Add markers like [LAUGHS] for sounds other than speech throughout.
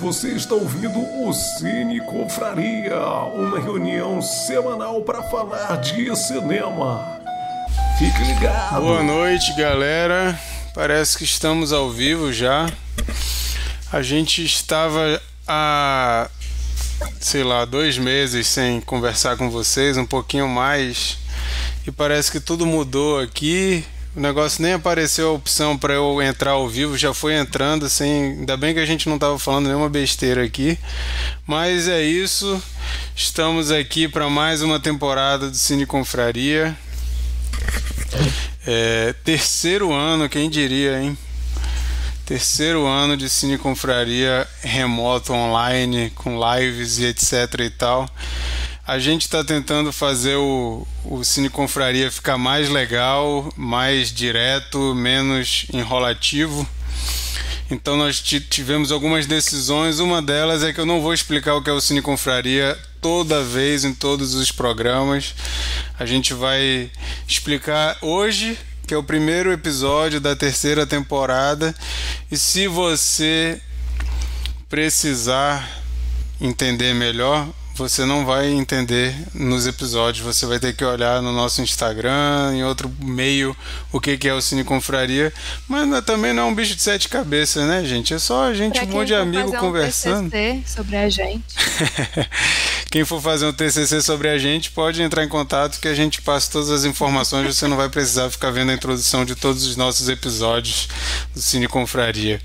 Você está ouvindo o Cine Confraria, uma reunião semanal para falar de cinema. Fique ligado. Boa noite, galera. Parece que estamos ao vivo já. A gente estava há, sei lá, dois meses sem conversar com vocês, um pouquinho mais, e parece que tudo mudou aqui. O negócio nem apareceu a opção para eu entrar ao vivo, já foi entrando assim. Ainda bem que a gente não estava falando nenhuma besteira aqui. Mas é isso. Estamos aqui para mais uma temporada do Cine Confraria. É, terceiro ano, quem diria, hein? Terceiro ano de Cine Confraria remoto, online, com lives e etc e tal. A gente está tentando fazer o, o Cine Confraria ficar mais legal, mais direto, menos enrolativo. Então nós tivemos algumas decisões. Uma delas é que eu não vou explicar o que é o Cine Confraria toda vez em todos os programas. A gente vai explicar hoje, que é o primeiro episódio da terceira temporada. E se você precisar entender melhor, você não vai entender nos episódios. Você vai ter que olhar no nosso Instagram, em outro meio, o que, que é o Cine Confraria. Mas não, também não é um bicho de sete cabeças, né, gente? É só a gente, um monte de amigo conversando. Um TCC sobre a gente. [LAUGHS] Quem for fazer um TCC sobre a gente pode entrar em contato que a gente passa todas as informações. Você não vai precisar ficar vendo a introdução de todos os nossos episódios do Cine Confraria.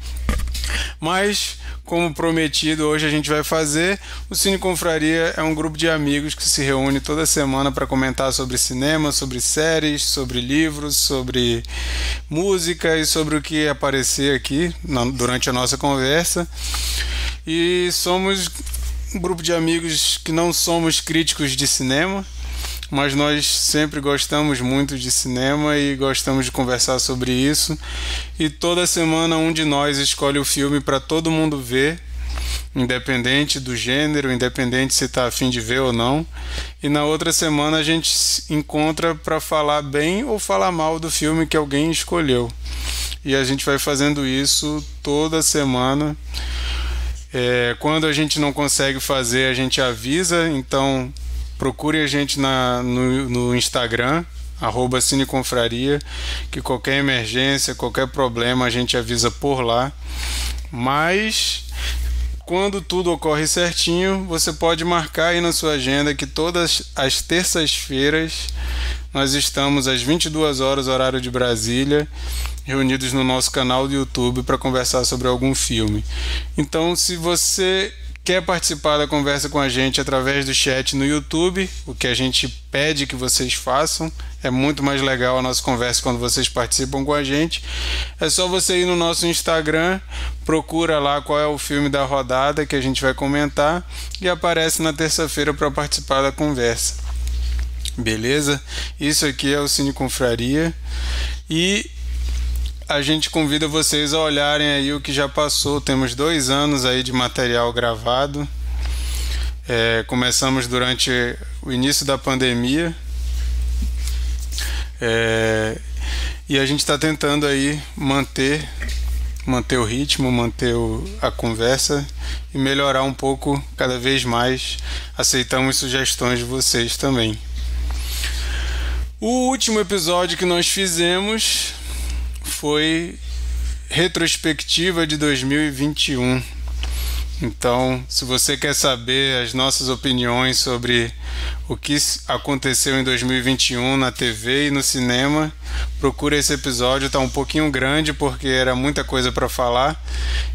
Mas como prometido, hoje a gente vai fazer. O Cine Confraria é um grupo de amigos que se reúne toda semana para comentar sobre cinema, sobre séries, sobre livros, sobre música e sobre o que aparecer aqui na, durante a nossa conversa. E somos um grupo de amigos que não somos críticos de cinema mas nós sempre gostamos muito de cinema e gostamos de conversar sobre isso. E toda semana um de nós escolhe o filme para todo mundo ver, independente do gênero, independente se está afim de ver ou não. E na outra semana a gente se encontra para falar bem ou falar mal do filme que alguém escolheu. E a gente vai fazendo isso toda semana. É, quando a gente não consegue fazer, a gente avisa. Então, procure a gente na, no, no Instagram, arroba Cineconfraria, que qualquer emergência, qualquer problema a gente avisa por lá. Mas quando tudo ocorre certinho, você pode marcar aí na sua agenda que todas as terças-feiras nós estamos às 22 horas horário de Brasília, reunidos no nosso canal do YouTube para conversar sobre algum filme. Então, se você quer participar da conversa com a gente através do chat no YouTube, o que a gente pede que vocês façam. É muito mais legal a nossa conversa quando vocês participam com a gente. É só você ir no nosso Instagram, procura lá qual é o filme da rodada que a gente vai comentar e aparece na terça-feira para participar da conversa. Beleza? Isso aqui é o Cine Confraria. E a gente convida vocês a olharem aí o que já passou. Temos dois anos aí de material gravado. É, começamos durante o início da pandemia. É, e a gente está tentando aí manter manter o ritmo, manter o, a conversa e melhorar um pouco cada vez mais. Aceitamos sugestões de vocês também. O último episódio que nós fizemos foi retrospectiva de 2021. Então, se você quer saber as nossas opiniões sobre o que aconteceu em 2021 na TV e no cinema, procure esse episódio. Está um pouquinho grande porque era muita coisa para falar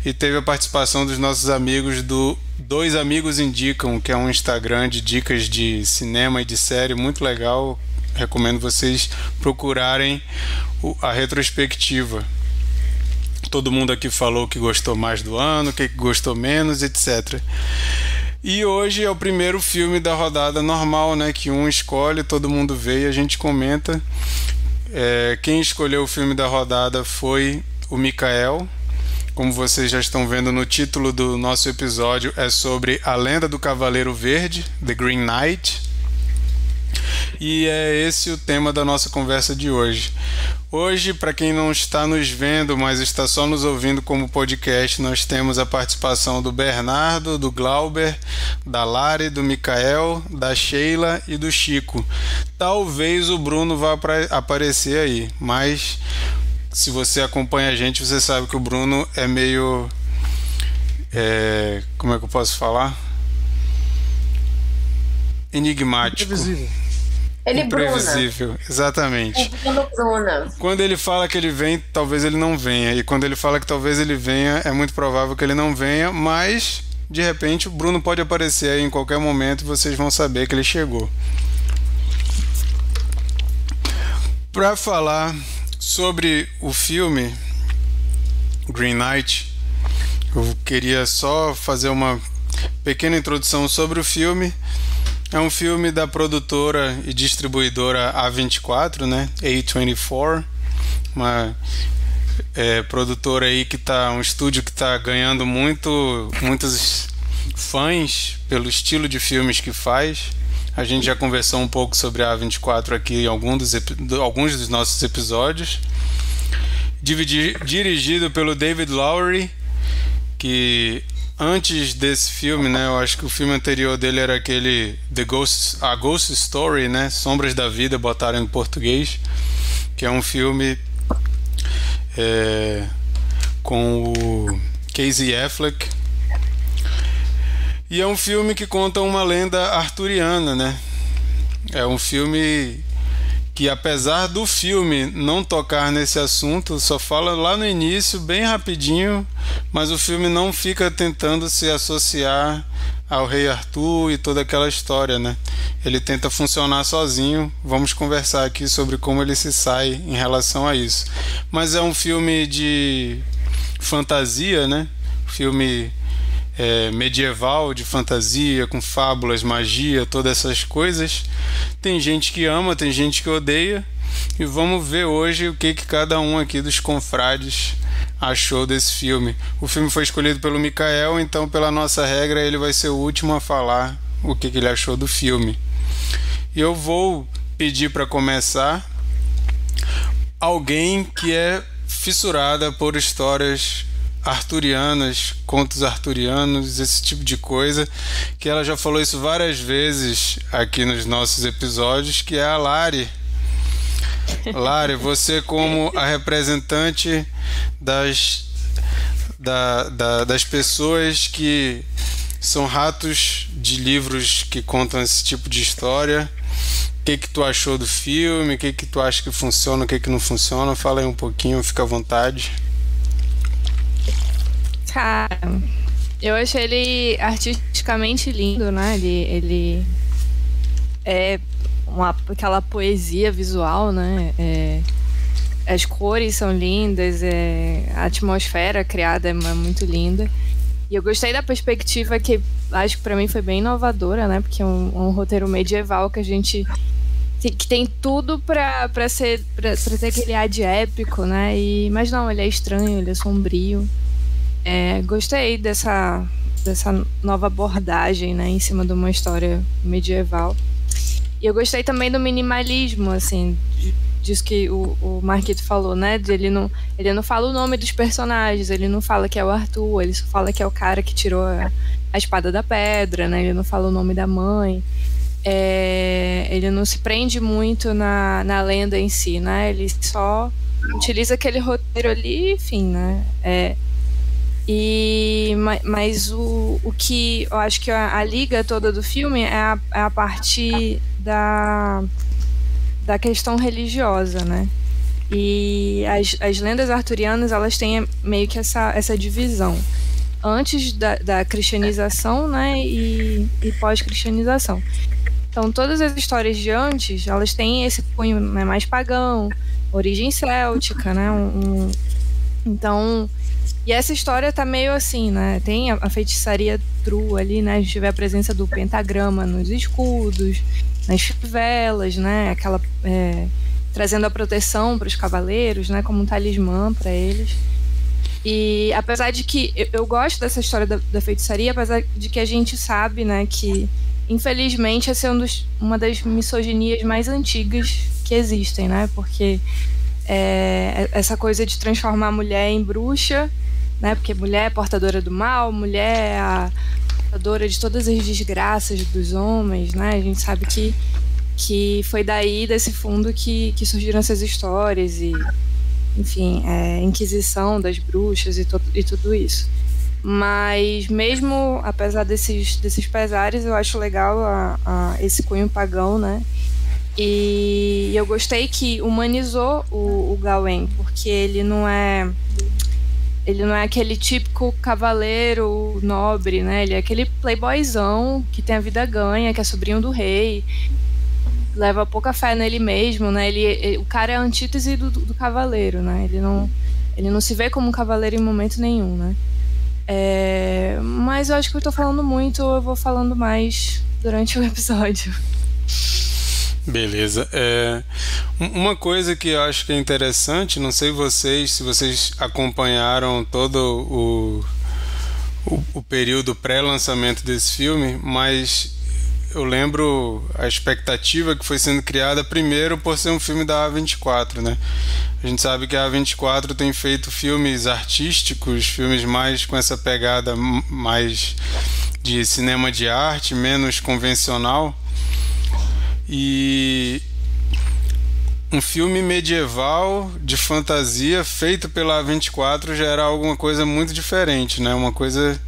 e teve a participação dos nossos amigos do Dois Amigos Indicam, que é um Instagram de dicas de cinema e de série muito legal. Recomendo vocês procurarem a retrospectiva. Todo mundo aqui falou que gostou mais do ano, que gostou menos, etc. E hoje é o primeiro filme da rodada normal, né? Que um escolhe, todo mundo vê e a gente comenta. É, quem escolheu o filme da rodada foi o Mikael. Como vocês já estão vendo no título do nosso episódio, é sobre a lenda do Cavaleiro Verde, The Green Knight. E é esse o tema da nossa conversa de hoje. Hoje, para quem não está nos vendo, mas está só nos ouvindo como podcast, nós temos a participação do Bernardo, do Glauber, da Lari, do Mikael, da Sheila e do Chico. Talvez o Bruno vá aparecer aí, mas se você acompanha a gente, você sabe que o Bruno é meio. É, como é que eu posso falar? Enigmático. Imprevisível. Ele Imprevisível, Bruna. exatamente. Bruna. Quando ele fala que ele vem, talvez ele não venha. E quando ele fala que talvez ele venha, é muito provável que ele não venha, mas de repente o Bruno pode aparecer aí em qualquer momento e vocês vão saber que ele chegou. Para falar sobre o filme Green Knight, eu queria só fazer uma pequena introdução sobre o filme é um filme da produtora e distribuidora A24, né? A24, uma é, produtora aí que tá um estúdio que está ganhando muito muitos fãs pelo estilo de filmes que faz. A gente já conversou um pouco sobre a A24 aqui em algum dos, alguns dos nossos episódios. dirigido pelo David Lowery, que antes desse filme, né? Eu acho que o filme anterior dele era aquele The Ghost, a Ghost Story, né? Sombras da Vida, botaram em português, que é um filme é, com o Casey Affleck. E é um filme que conta uma lenda arturiana, né? É um filme que apesar do filme não tocar nesse assunto, só fala lá no início, bem rapidinho, mas o filme não fica tentando se associar ao rei Arthur e toda aquela história, né? Ele tenta funcionar sozinho. Vamos conversar aqui sobre como ele se sai em relação a isso. Mas é um filme de fantasia, né? Filme é, medieval, de fantasia, com fábulas, magia, todas essas coisas. Tem gente que ama, tem gente que odeia. E vamos ver hoje o que, que cada um aqui dos confrades achou desse filme. O filme foi escolhido pelo Mikael, então, pela nossa regra, ele vai ser o último a falar o que, que ele achou do filme. E eu vou pedir para começar alguém que é fissurada por histórias arturianas, contos arturianos, esse tipo de coisa, que ela já falou isso várias vezes aqui nos nossos episódios, que é a Lari. Lari, você como a representante das, da, da, das pessoas que são ratos de livros que contam esse tipo de história. O que, que tu achou do filme? O que, que tu acha que funciona, o que, que não funciona? Fala aí um pouquinho, fica à vontade. Cara, eu achei ele artisticamente lindo, né? Ele, ele é uma, aquela poesia visual, né? É, as cores são lindas, é, a atmosfera criada é muito linda. E eu gostei da perspectiva que acho que para mim foi bem inovadora, né? Porque é um, um roteiro medieval que a gente que tem tudo pra, pra ser pra, pra ter aquele ar de épico, né? E, mas não, ele é estranho, ele é sombrio. É, gostei dessa, dessa nova abordagem, né, em cima de uma história medieval. E eu gostei também do minimalismo, assim, disso que o, o Marquito falou, né? De ele não, ele não fala o nome dos personagens, ele não fala que é o Arthur, ele só fala que é o cara que tirou a, a espada da pedra, né? Ele não fala o nome da mãe. É, ele não se prende muito na, na lenda em si, né? Ele só utiliza aquele roteiro ali, enfim, né? É, e, mas o, o que eu acho que a, a liga toda do filme é a, é a parte da, da questão religiosa, né? E as, as lendas arturianas, elas têm meio que essa, essa divisão. Antes da, da cristianização, né? E, e pós-cristianização. Então, todas as histórias de antes, elas têm esse cunho né, mais pagão, origem céltica, né? Um, então, e essa história tá meio assim, né? Tem a, feitiçaria true ali, né? A gente vê a presença do pentagrama nos escudos, nas fivelas, né? Aquela. É, trazendo a proteção para os cavaleiros, né? Como um talismã para eles. E apesar de que eu, eu gosto dessa história da, da, feitiçaria, apesar de que a gente sabe, né, que infelizmente, essa é um dos, uma das misoginias mais antigas que existem, né? Porque é, essa coisa de transformar a mulher em bruxa, né? Porque mulher é portadora do mal, mulher é a portadora de todas as desgraças dos homens, né? A gente sabe que, que foi daí, desse fundo, que, que surgiram essas histórias e, enfim, é, Inquisição das bruxas e, e tudo isso. Mas mesmo apesar desses, desses pesares, eu acho legal a, a esse cunho pagão, né? E eu gostei que humanizou o, o Gawain, porque ele não é ele não é aquele típico cavaleiro nobre, né? Ele é aquele playboyzão que tem a vida ganha, que é sobrinho do rei, leva pouca fé nele mesmo, né? Ele, ele o cara é a antítese do, do, cavaleiro, né? Ele não, ele não se vê como um cavaleiro em momento nenhum, né? É, mas eu acho que eu tô falando muito, eu vou falando mais durante o [LAUGHS] episódio. Beleza. É, uma coisa que eu acho que é interessante, não sei vocês, se vocês acompanharam todo o, o, o período pré-lançamento desse filme, mas eu lembro a expectativa que foi sendo criada primeiro por ser um filme da A24, né? A gente sabe que a A24 tem feito filmes artísticos, filmes mais com essa pegada mais de cinema de arte, menos convencional. E um filme medieval de fantasia feito pela A24 já era alguma coisa muito diferente, né? Uma coisa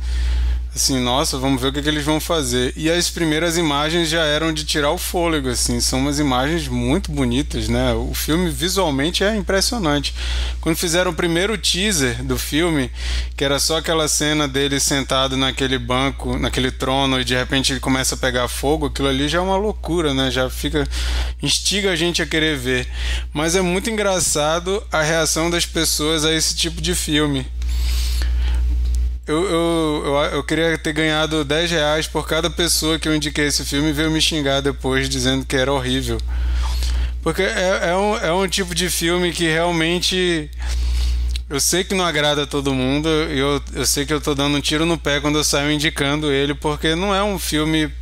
assim, nossa, vamos ver o que, que, eles vão fazer. E as primeiras imagens já eram de tirar o fôlego, assim, são umas imagens muito bonitas, né? O filme visualmente é impressionante. Quando fizeram o primeiro teaser do filme, que era só aquela cena dele sentado naquele banco, naquele trono, e de repente ele começa a pegar fogo, aquilo ali já é uma loucura, né? Já fica. instiga a gente a querer ver. Mas é muito engraçado a reação das pessoas a esse tipo de filme eu, eu, eu, eu, queria ter ganhado 10 reais por cada pessoa que eu indiquei esse filme e veio me xingar depois dizendo que era horrível. Porque é, é, um, é um tipo de filme que realmente. Eu sei que não agrada a todo mundo, eu, eu sei que eu tô dando um tiro no pé quando eu saio indicando ele, porque não é um filme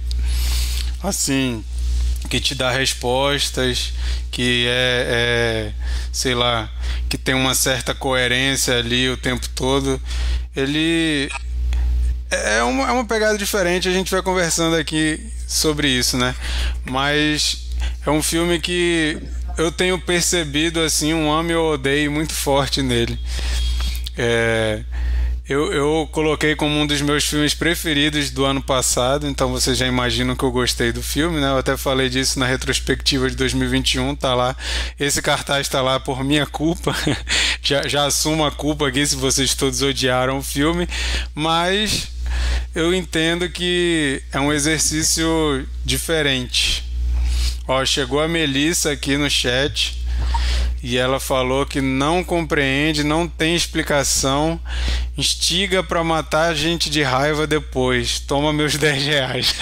assim que te dá respostas, que é, é, sei lá, que tem uma certa coerência ali o tempo todo ele é uma, é uma pegada diferente, a gente vai conversando aqui sobre isso, né? Mas é um filme que eu tenho percebido assim um ame ou odeio muito forte nele. É, eu, eu coloquei como um dos meus filmes preferidos do ano passado, então vocês já imaginam que eu gostei do filme, né? Eu até falei disso na retrospectiva de 2021, tá lá. Esse cartaz está lá por minha culpa. [LAUGHS] já, já assumo a culpa aqui se vocês todos odiaram o filme, mas eu entendo que é um exercício diferente. Ó, chegou a Melissa aqui no chat e ela falou que não compreende, não tem explicação, instiga para matar a gente de raiva depois. Toma meus [LAUGHS] 10 reais.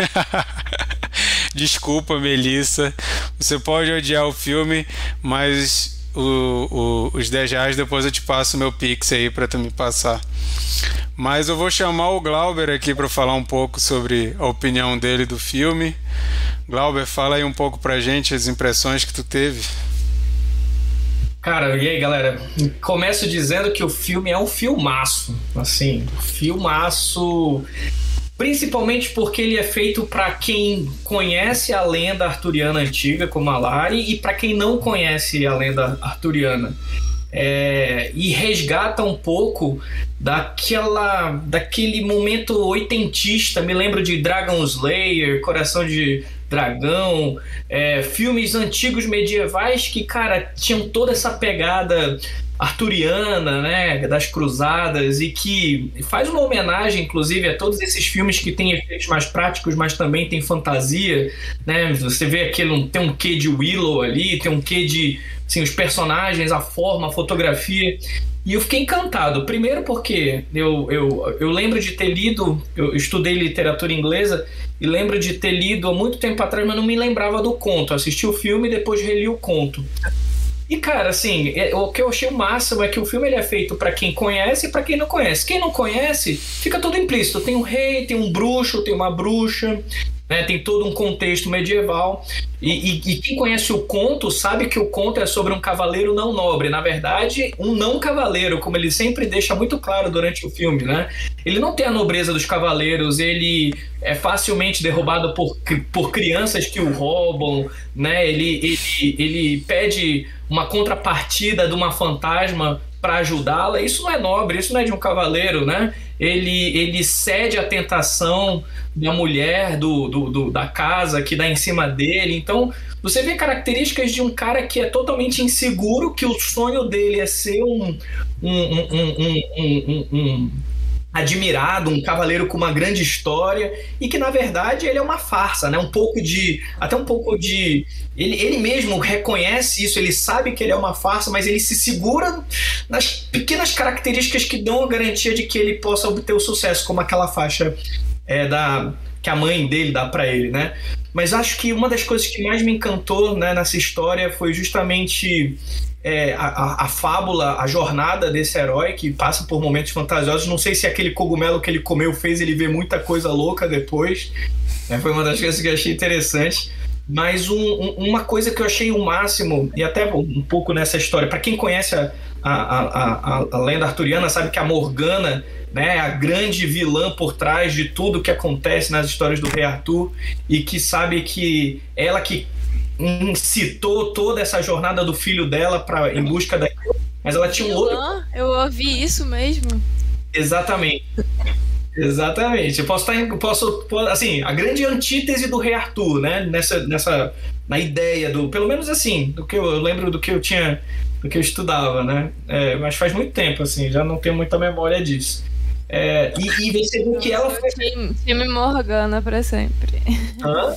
[LAUGHS] Desculpa, Melissa. Você pode odiar o filme, mas o, o, os 10 reais depois eu te passo meu pix aí para tu me passar. Mas eu vou chamar o Glauber aqui para falar um pouco sobre a opinião dele do filme. Glauber, fala aí um pouco pra gente as impressões que tu teve. Cara, e aí, galera? Começo dizendo que o filme é um filmaço. Assim, filmaço. Principalmente porque ele é feito para quem conhece a lenda arturiana antiga, como a Lari, e para quem não conhece a lenda arturiana. É, e resgata um pouco daquela daquele momento oitentista. Me lembro de Dragon Slayer, Coração de dragão, é, filmes antigos medievais que, cara, tinham toda essa pegada arturiana, né, das cruzadas e que faz uma homenagem, inclusive, a todos esses filmes que têm efeitos mais práticos, mas também tem fantasia, né? Você vê aquele tem um quê de Willow ali, tem um quê de assim, os personagens, a forma, a fotografia. E eu fiquei encantado. Primeiro porque eu, eu, eu lembro de ter lido, eu estudei literatura inglesa e lembro de ter lido há muito tempo atrás, mas não me lembrava do conto. assisti o filme e depois reli o conto. E cara, assim, é, o que eu achei o máximo é que o filme ele é feito para quem conhece e para quem não conhece. Quem não conhece, fica tudo implícito. Tem um rei, tem um bruxo, tem uma bruxa, né? Tem todo um contexto medieval. E, e, e, quem conhece o conto sabe que o conto é sobre um cavaleiro não nobre. Na verdade, um não cavaleiro, como ele sempre deixa muito claro durante o filme, né? Ele não tem a nobreza dos cavaleiros, ele é facilmente derrubado por, por crianças que o roubam, né? Ele, ele, ele pede uma contrapartida de uma fantasma para ajudá-la. Isso não é nobre, isso não é de um cavaleiro, né? Ele, ele cede à tentação da mulher do, do, do, da casa que dá em cima dele. Então, você vê características de um cara que é totalmente inseguro, que o sonho dele é ser um, um, um, um, admirado, um cavaleiro com uma grande história e que na verdade ele é uma farsa, né? Um pouco de até um pouco de ele, ele mesmo reconhece isso, ele sabe que ele é uma farsa, mas ele se segura nas pequenas características que dão a garantia de que ele possa obter o sucesso, como aquela faixa é, da que a mãe dele dá para ele, né? Mas acho que uma das coisas que mais me encantou né, nessa história foi justamente é, a, a, fábula, a jornada desse herói que passa por momentos fantasiosos. Não sei se aquele cogumelo que ele comeu fez ele ver muita coisa louca depois. É, foi uma das coisas que eu achei interessante. Mas um, um, uma coisa que eu achei o máximo, e até um pouco nessa história, para quem conhece a, a, a, a, lenda arturiana, sabe que a Morgana né, a grande vilã por trás de tudo que acontece nas histórias do Rei Arthur, e que sabe que ela que incitou toda essa jornada do filho dela para em busca da mas ela tinha um outro eu ouvi isso mesmo. Exatamente. Exatamente. Eu posso estar tá posso assim a grande antítese do rei Arthur né nessa nessa na ideia do pelo menos assim do que eu, eu lembro do que eu tinha do que eu estudava né. É, mas faz muito tempo assim já não tenho muita memória disso é, e, e viu que ela foi time Morgana para sempre Hã?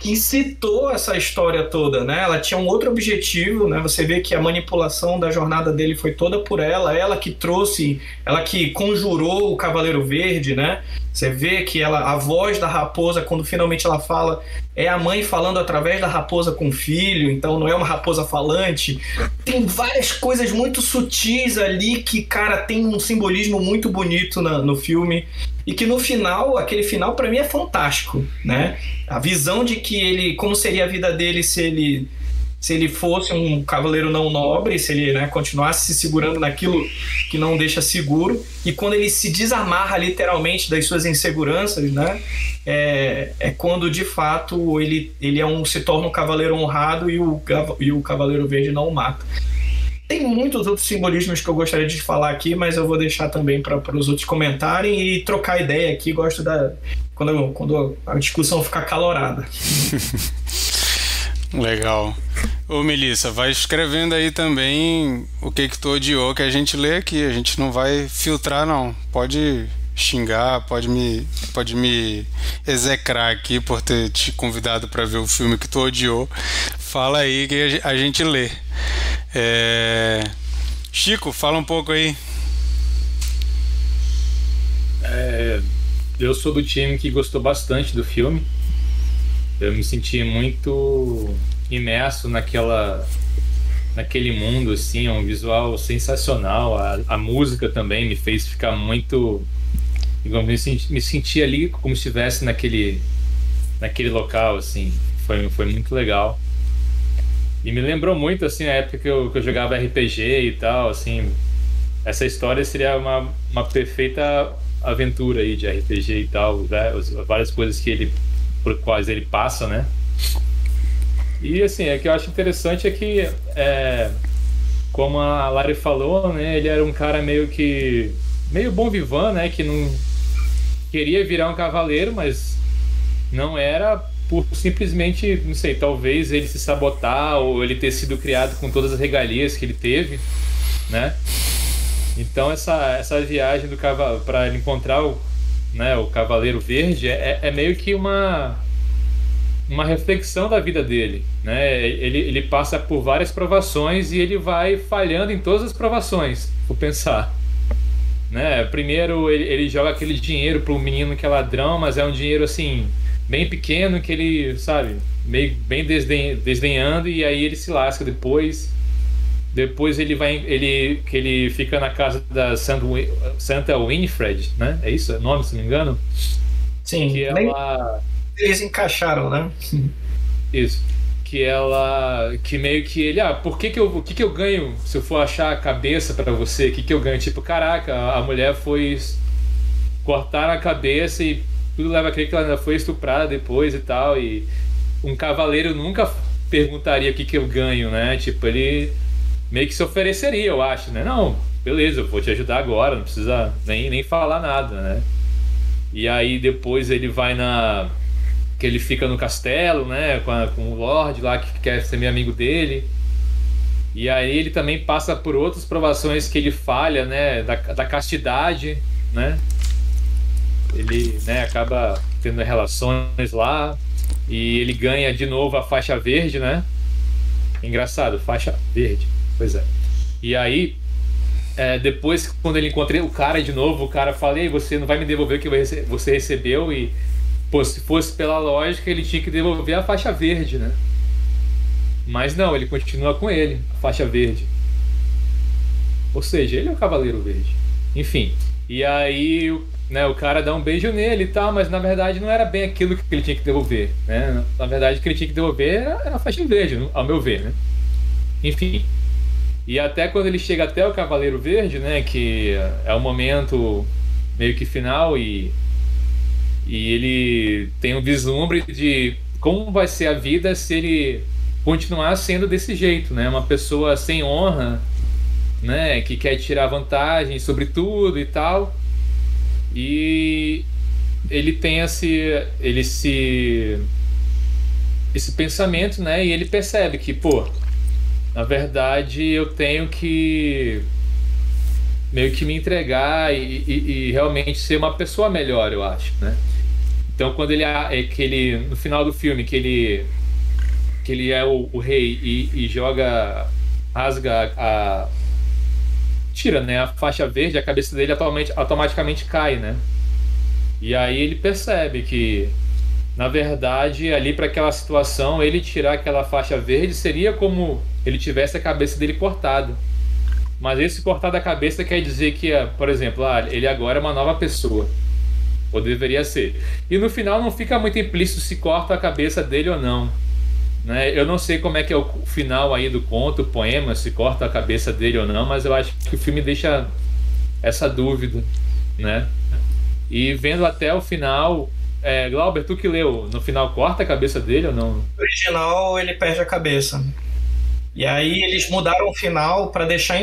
Que citou essa história toda, né? Ela tinha um outro objetivo, né? Você vê que a manipulação da jornada dele foi toda por ela, ela que trouxe, ela que conjurou o Cavaleiro Verde, né? Você vê que ela, a voz da raposa, quando finalmente ela fala, é a mãe falando através da raposa com o filho, então não é uma raposa falante. Tem várias coisas muito sutis ali que, cara, tem um simbolismo muito bonito na, no filme e que no final, aquele final para mim é fantástico, né? A visão de que ele, como seria a vida dele se ele se ele fosse um cavaleiro não nobre, se ele né, continuasse se segurando naquilo que não deixa seguro, e quando ele se desamarra literalmente das suas inseguranças, né, é, é quando de fato ele, ele é um, se torna um cavaleiro honrado e o, e o cavaleiro verde não o mata. Tem muitos outros simbolismos que eu gostaria de falar aqui, mas eu vou deixar também para os outros comentarem e trocar ideia aqui. Gosto da quando, quando a discussão ficar calorada. [LAUGHS] Legal. Ô Melissa, vai escrevendo aí também o que que tu odiou que a gente lê aqui. A gente não vai filtrar, não. Pode xingar, pode me, pode me execrar aqui por ter te convidado para ver o filme que tu odiou. Fala aí que a gente lê. É... Chico, fala um pouco aí. É, eu sou do time que gostou bastante do filme. Eu me senti muito imerso naquela naquele mundo assim, um visual sensacional. A, a música também me fez ficar muito me senti, me senti ali como se estivesse naquele naquele local assim. Foi foi muito legal. E me lembrou muito, assim, a época que eu, que eu jogava RPG e tal, assim. Essa história seria uma, uma perfeita aventura aí de RPG e tal, né? várias coisas que ele, por quais ele passa, né? E, assim, é que eu acho interessante é que, é, como a Lari falou, né? Ele era um cara meio que... meio bom vivan, né? Que não queria virar um cavaleiro, mas não era por simplesmente, não sei, talvez ele se sabotar ou ele ter sido criado com todas as regalias que ele teve, né? Então essa, essa viagem do cavalo para encontrar o, né, o Cavaleiro Verde é, é meio que uma uma reflexão da vida dele, né? Ele, ele passa por várias provações e ele vai falhando em todas as provações, por pensar. Né? Primeiro ele, ele joga aquele dinheiro pro menino que é ladrão, mas é um dinheiro assim bem pequeno que ele, sabe, meio bem desden, desdenhando e aí ele se lasca depois. Depois ele vai ele que ele fica na casa da Santa, Santa Winifred, né? É isso? É nome, se não me engano? Sim. Que ela eles encaixaram, né? Isso. Que ela. Que meio que ele. Ah, por que que eu, que que eu ganho se eu for achar a cabeça para você? Que que eu ganho? Tipo, caraca, a mulher foi. cortar a cabeça e tudo leva a crer que ela foi estuprada depois e tal. E um cavaleiro nunca perguntaria o que que eu ganho, né? Tipo, ele meio que se ofereceria, eu acho, né? Não, beleza, eu vou te ajudar agora, não precisa nem, nem falar nada, né? E aí depois ele vai na. Que ele fica no castelo, né? Com, a, com o Lorde lá que quer ser meu amigo dele. E aí ele também passa por outras provações que ele falha, né? Da, da castidade, né? Ele né, acaba tendo relações lá. E ele ganha de novo a faixa verde, né? Engraçado, faixa verde. Pois é. E aí, é, depois, quando ele encontrei o cara de novo, o cara fala: você não vai me devolver o que você recebeu. E, pô, se fosse pela lógica, ele tinha que devolver a faixa verde, né? Mas não, ele continua com ele, a faixa verde. Ou seja, ele é o Cavaleiro Verde. Enfim. E aí, né, o cara dá um beijo nele e tal, mas na verdade não era bem aquilo que ele tinha que devolver. Né? Na verdade, o que ele tinha que devolver era a faixa verde, ao meu ver, né? Enfim. E até quando ele chega até o Cavaleiro Verde, né, que é o momento meio que final e e ele tem um vislumbre de como vai ser a vida se ele continuar sendo desse jeito, né? Uma pessoa sem honra, né, que quer tirar vantagem sobre tudo e tal. E ele tem esse ele se esse pensamento, né? E ele percebe que, pô, na verdade eu tenho que meio que me entregar e, e, e, realmente ser uma pessoa melhor, eu acho, né? Então quando ele é que ele no final do filme que ele que ele é o, o rei e, e, joga rasga a tira, né, a faixa verde, a cabeça dele atualmente, automaticamente cai, né? E aí ele percebe que na verdade ali para aquela situação ele tirar aquela faixa verde seria como ele tivesse a cabeça dele cortada. Mas esse cortar da cabeça quer dizer que, por exemplo, ah, ele agora é uma nova pessoa. Ou deveria ser. E no final não fica muito implícito se corta a cabeça dele ou não. Né? Eu não sei como é que é o final aí do conto, o poema, se corta a cabeça dele ou não, mas eu acho que o filme deixa essa dúvida, né? E vendo até o final, é, Glauber, tu que leu, no final corta a cabeça dele ou não? No original ele perde a cabeça. E aí eles mudaram o final para deixar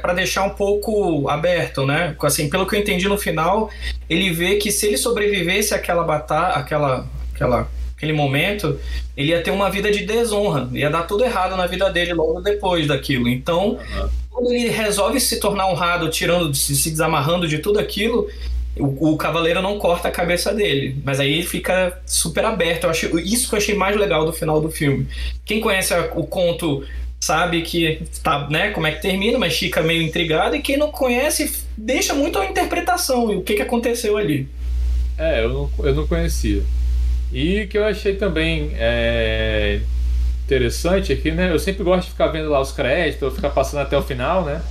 para deixar um pouco aberto, né? Assim, pelo que eu entendi no final, ele vê que se ele sobrevivesse àquela batalha, aquela, aquela, aquele momento, ele ia ter uma vida de desonra, ia dar tudo errado na vida dele logo depois daquilo. Então, uhum. quando ele resolve se tornar honrado, tirando, se, desamarrando de tudo aquilo, o, o, cavaleiro não corta a cabeça dele, mas aí fica super aberto. Eu achei, isso que eu achei mais legal do final do filme. Quem conhece a, o conto sabe que tá, né, como é que termina, mas fica meio intrigado e quem não conhece deixa muito a interpretação e o que, que aconteceu ali. É, eu não, eu não conhecia. E que eu achei também é, interessante aqui, né? Eu sempre gosto de ficar vendo lá os créditos, ficar passando até o final, né?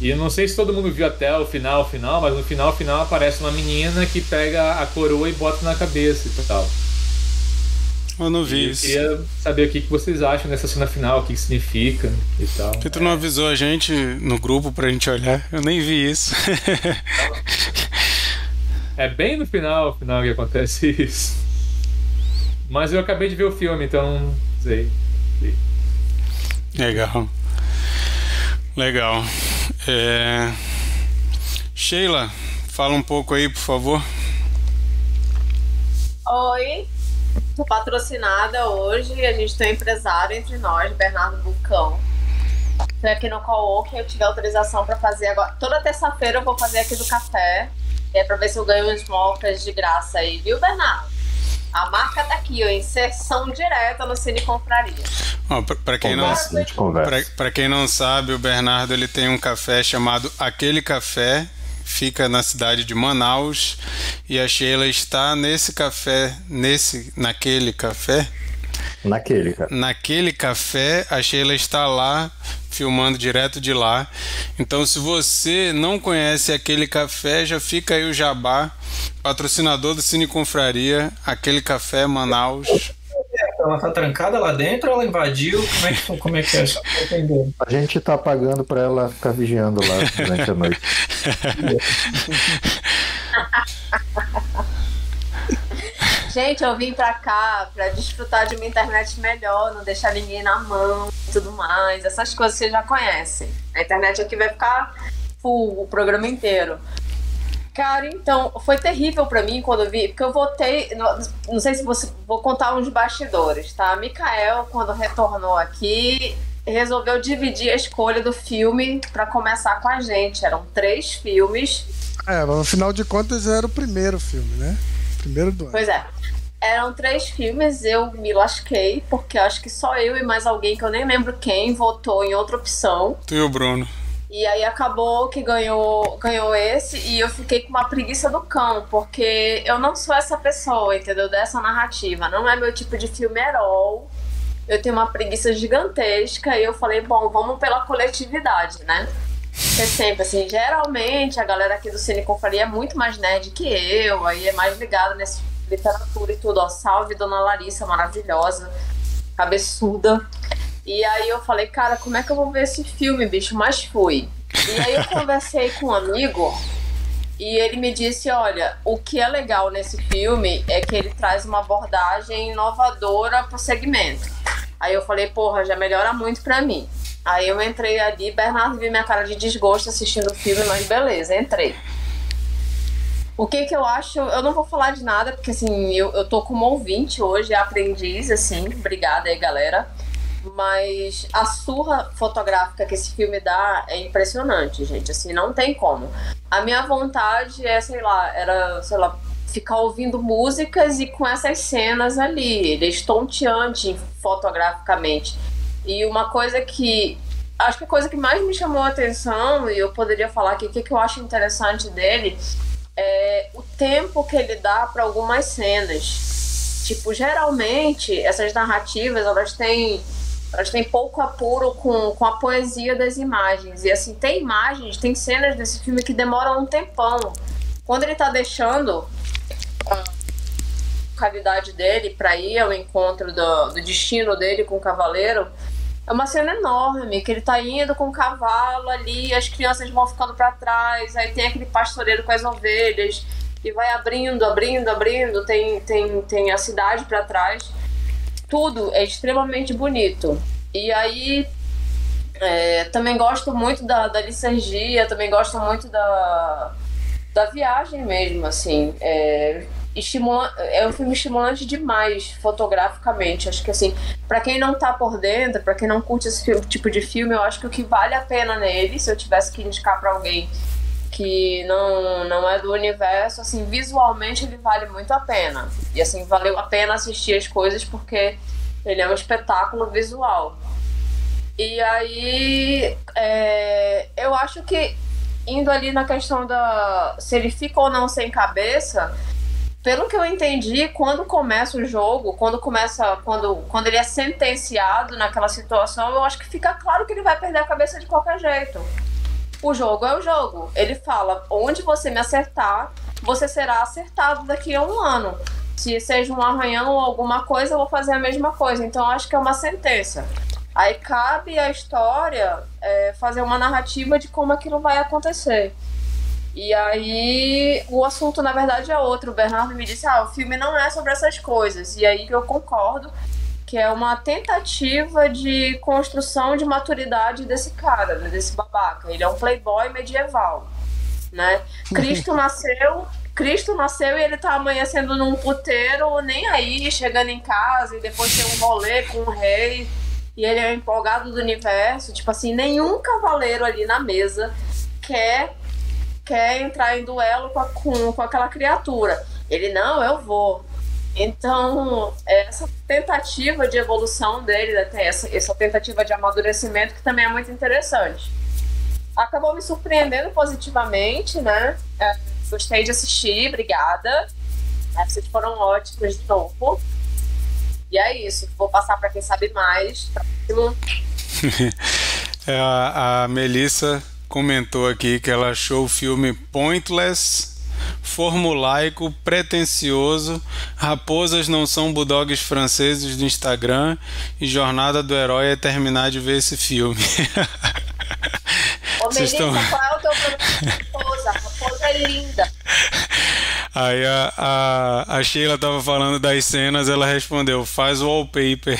E não sei se todo mundo viu até o final, final, mas no final, final aparece uma menina que pega a coroa e bota na cabeça e tal. Eu não vi isso. Eu queria saber o que vocês acham dessa cena final, o que significa e tal. Porque tu não avisou a gente no grupo pra gente olhar. Eu nem vi isso. é bem no final, final que acontece [LAUGHS] isso. Mas eu acabei de ver o filme, então não sei. Legal. Legal. É... Sheila, fala um pouco aí, por favor. Oi, patrocinada hoje. A gente tem um empresário entre nós, Bernardo Bulcão. Estou aqui no co-work. Eu tive autorização para fazer agora. Toda terça-feira eu vou fazer aqui do café. É para ver se eu ganho uns mocas de graça aí, viu, Bernardo? A marca tá aqui, ó, inserção direta no Cine Confraria. para quem não para quem não sabe, o Bernardo ele tem um café chamado Aquele Café fica na cidade de Manaus e a Sheila está nesse café, nesse, naquele café. Naquele, cara. Naquele café, a Sheila está lá filmando direto de lá. Então, se você não conhece aquele café, já fica aí o jabá patrocinador do Cine Confraria, aquele café Manaus. Ela tá trancada lá dentro ou ela invadiu? Como é que, como é, que é? A gente tá pagando pra ela ficar vigiando lá durante a noite. [LAUGHS] Gente, eu vim pra cá pra desfrutar de uma internet melhor, não deixar ninguém na mão e tudo mais. Essas coisas vocês já conhecem. A internet aqui vai ficar full o programa inteiro. Cara, então, foi terrível para mim quando eu vi, porque eu votei, não, não sei se você, vou contar uns bastidores, tá? A Mikael, quando retornou aqui, resolveu dividir a escolha do filme para começar com a gente. Eram três filmes. É, mas afinal de contas era o primeiro filme, né? Primeiro do ano. Pois é. Eram três filmes, eu me lasquei, porque acho que só eu e mais alguém que eu nem lembro quem votou em outra opção. Tu e o Bruno. E aí acabou que ganhou, ganhou esse e eu fiquei com uma preguiça do cão, porque eu não sou essa pessoa, entendeu? Dessa narrativa. Não é meu tipo de filme herói. Eu tenho uma preguiça gigantesca e eu falei, bom, vamos pela coletividade, né? Porque sempre, assim, geralmente a galera aqui do Cine Confraria é muito mais nerd que eu, aí é mais ligada nesse literatura e tudo, ó. Salve Dona Larissa, maravilhosa, cabeçuda. E aí eu falei, cara, como é que eu vou ver esse filme, bicho? Mas fui. E aí eu conversei com um amigo e ele me disse, olha, o que é legal nesse filme é que ele traz uma abordagem inovadora pro segmento. Aí eu falei, porra, já melhora muito pra mim. Aí eu entrei ali, Bernardo viu minha cara de desgosto assistindo o filme, mas beleza, entrei. O que que eu acho, eu não vou falar de nada, porque assim, eu, eu tô como ouvinte hoje, aprendiz, assim, obrigada aí, galera mas a surra fotográfica que esse filme dá é impressionante, gente. Assim, não tem como. A minha vontade é, sei lá, era, sei lá, ficar ouvindo músicas e com essas cenas ali. Ele é estonteante fotograficamente. E uma coisa que. Acho que a coisa que mais me chamou a atenção, e eu poderia falar aqui o que, que eu acho interessante dele, é o tempo que ele dá para algumas cenas. Tipo, geralmente essas narrativas elas têm elas têm pouco apuro com, com a poesia das imagens. E assim, tem imagens, tem cenas desse filme que demoram um tempão. Quando ele tá deixando a qualidade dele para ir ao encontro do, do destino dele com o cavaleiro, é uma cena enorme, que ele tá indo com o cavalo ali, as crianças vão ficando para trás, aí tem aquele pastoreiro com as ovelhas, e vai abrindo, abrindo, abrindo, tem, tem, tem a cidade para trás tudo é extremamente bonito. E aí é, também gosto muito da, da licergia, também gosto muito da, da viagem mesmo, assim. É, estimula, é um filme estimulante demais fotograficamente. Acho que assim, para quem não tá por dentro, para quem não curte esse tipo de filme, eu acho que o que vale a pena nele, se eu tivesse que indicar para alguém que não, não é do universo, assim, visualmente ele vale muito a pena. E assim, valeu a pena assistir as coisas porque ele é um espetáculo visual. E aí, é, eu acho que indo ali na questão da se ele fica ou não sem cabeça, pelo que eu entendi, quando começa o jogo, quando começa, quando, quando ele é sentenciado naquela situação, eu acho que fica claro que ele vai perder a cabeça de qualquer jeito. O jogo é o jogo. Ele fala: onde você me acertar, você será acertado daqui a um ano. Se seja um arranhão ou alguma coisa, eu vou fazer a mesma coisa. Então acho que é uma sentença. Aí cabe a história é, fazer uma narrativa de como aquilo vai acontecer. E aí o assunto, na verdade, é outro. O Bernardo me disse: ah, o filme não é sobre essas coisas. E aí eu concordo que é uma tentativa de construção de maturidade desse cara, né, desse babaca. Ele é um playboy medieval, né? [LAUGHS] Cristo nasceu, Cristo nasceu e ele tá amanhecendo num puteiro, nem aí, chegando em casa e depois tem um rolê com o rei. E ele é empolgado do universo, tipo assim, nenhum cavaleiro ali na mesa quer quer entrar em duelo com, a, com, com aquela criatura. Ele, não, eu vou. Então, essa tentativa de evolução dele, né, essa, essa tentativa de amadurecimento, que também é muito interessante. Acabou me surpreendendo positivamente, né? É, gostei de assistir, obrigada. É, vocês foram ótimos de novo. E é isso. Vou passar para quem sabe mais. [LAUGHS] é, a, a Melissa comentou aqui que ela achou o filme pointless formulaico, pretensioso, raposas não são bulldogs franceses do Instagram e jornada do herói é terminar de ver esse filme. [LAUGHS] Ô, Melissa, estão... qual é o teu problema a raposa? A raposa é linda. [LAUGHS] Aí a, a, a Sheila tava falando das cenas, ela respondeu, faz o wallpaper.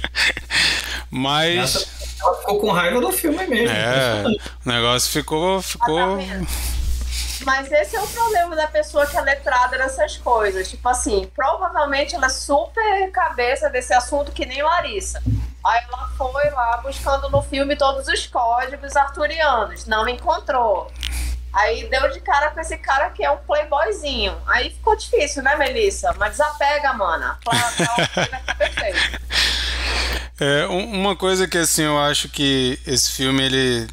[LAUGHS] Mas. ela ficou com raiva do filme mesmo. É, o negócio ficou. ficou... Ah, tá mas esse é o problema da pessoa que é letrada nessas coisas. Tipo assim, provavelmente ela é super cabeça desse assunto que nem Larissa. Aí ela foi lá buscando no filme todos os códigos arturianos, não encontrou. Aí deu de cara com esse cara que é um playboyzinho. Aí ficou difícil, né, Melissa? Mas desapega, mana. Pra, perfeito. É, [LAUGHS] uma coisa que assim eu acho que esse filme ele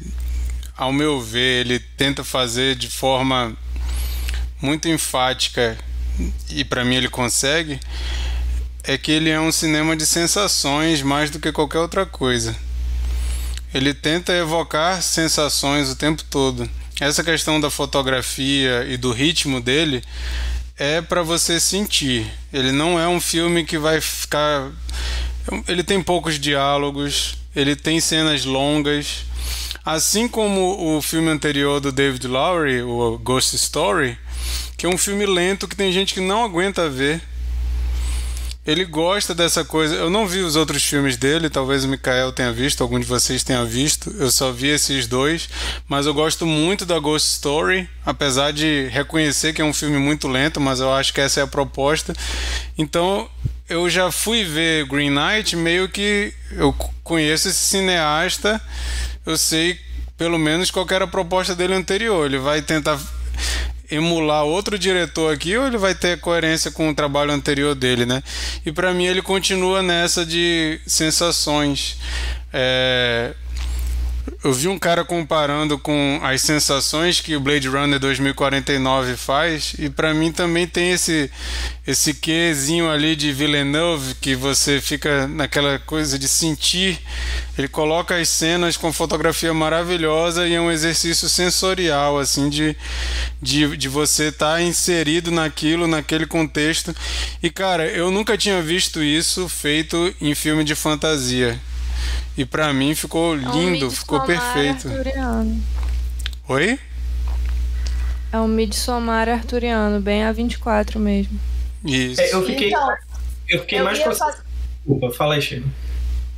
ao meu ver, ele tenta fazer de forma muito enfática e para mim ele consegue é que ele é um cinema de sensações mais do que qualquer outra coisa. Ele tenta evocar sensações o tempo todo. Essa questão da fotografia e do ritmo dele é para você sentir. Ele não é um filme que vai ficar. Ele tem poucos diálogos, ele tem cenas longas, Assim como o filme anterior do David Lowery, o Ghost Story, que é um filme lento que tem gente que não aguenta ver. Ele gosta dessa coisa. Eu não vi os outros filmes dele, talvez o Mikael tenha visto, algum de vocês tenha visto. Eu só vi esses dois, mas eu gosto muito da Ghost Story, apesar de reconhecer que é um filme muito lento, mas eu acho que essa é a proposta. Então, eu já fui ver Green Knight meio que eu conheço esse cineasta eu sei pelo menos qual era a proposta dele anterior. Ele vai tentar emular outro diretor aqui ou ele vai ter coerência com o trabalho anterior dele, né? E para mim ele continua nessa de sensações. É, eu vi um cara comparando com as sensações que o Blade Runner 2049 faz, e para mim também tem esse esse quezinho ali de Villeneuve que você fica naquela coisa de sentir. Ele coloca as cenas com fotografia maravilhosa e é um exercício sensorial assim de de, de você estar tá inserido naquilo, naquele contexto. E cara, eu nunca tinha visto isso feito em filme de fantasia. E para mim ficou lindo, é um ficou perfeito. Arturiano. Oi? É um Midsommar arturiano, bem a 24 mesmo. Isso. É, eu fiquei, então, eu fiquei eu mais com fazer... Desculpa, fala aí, Chico.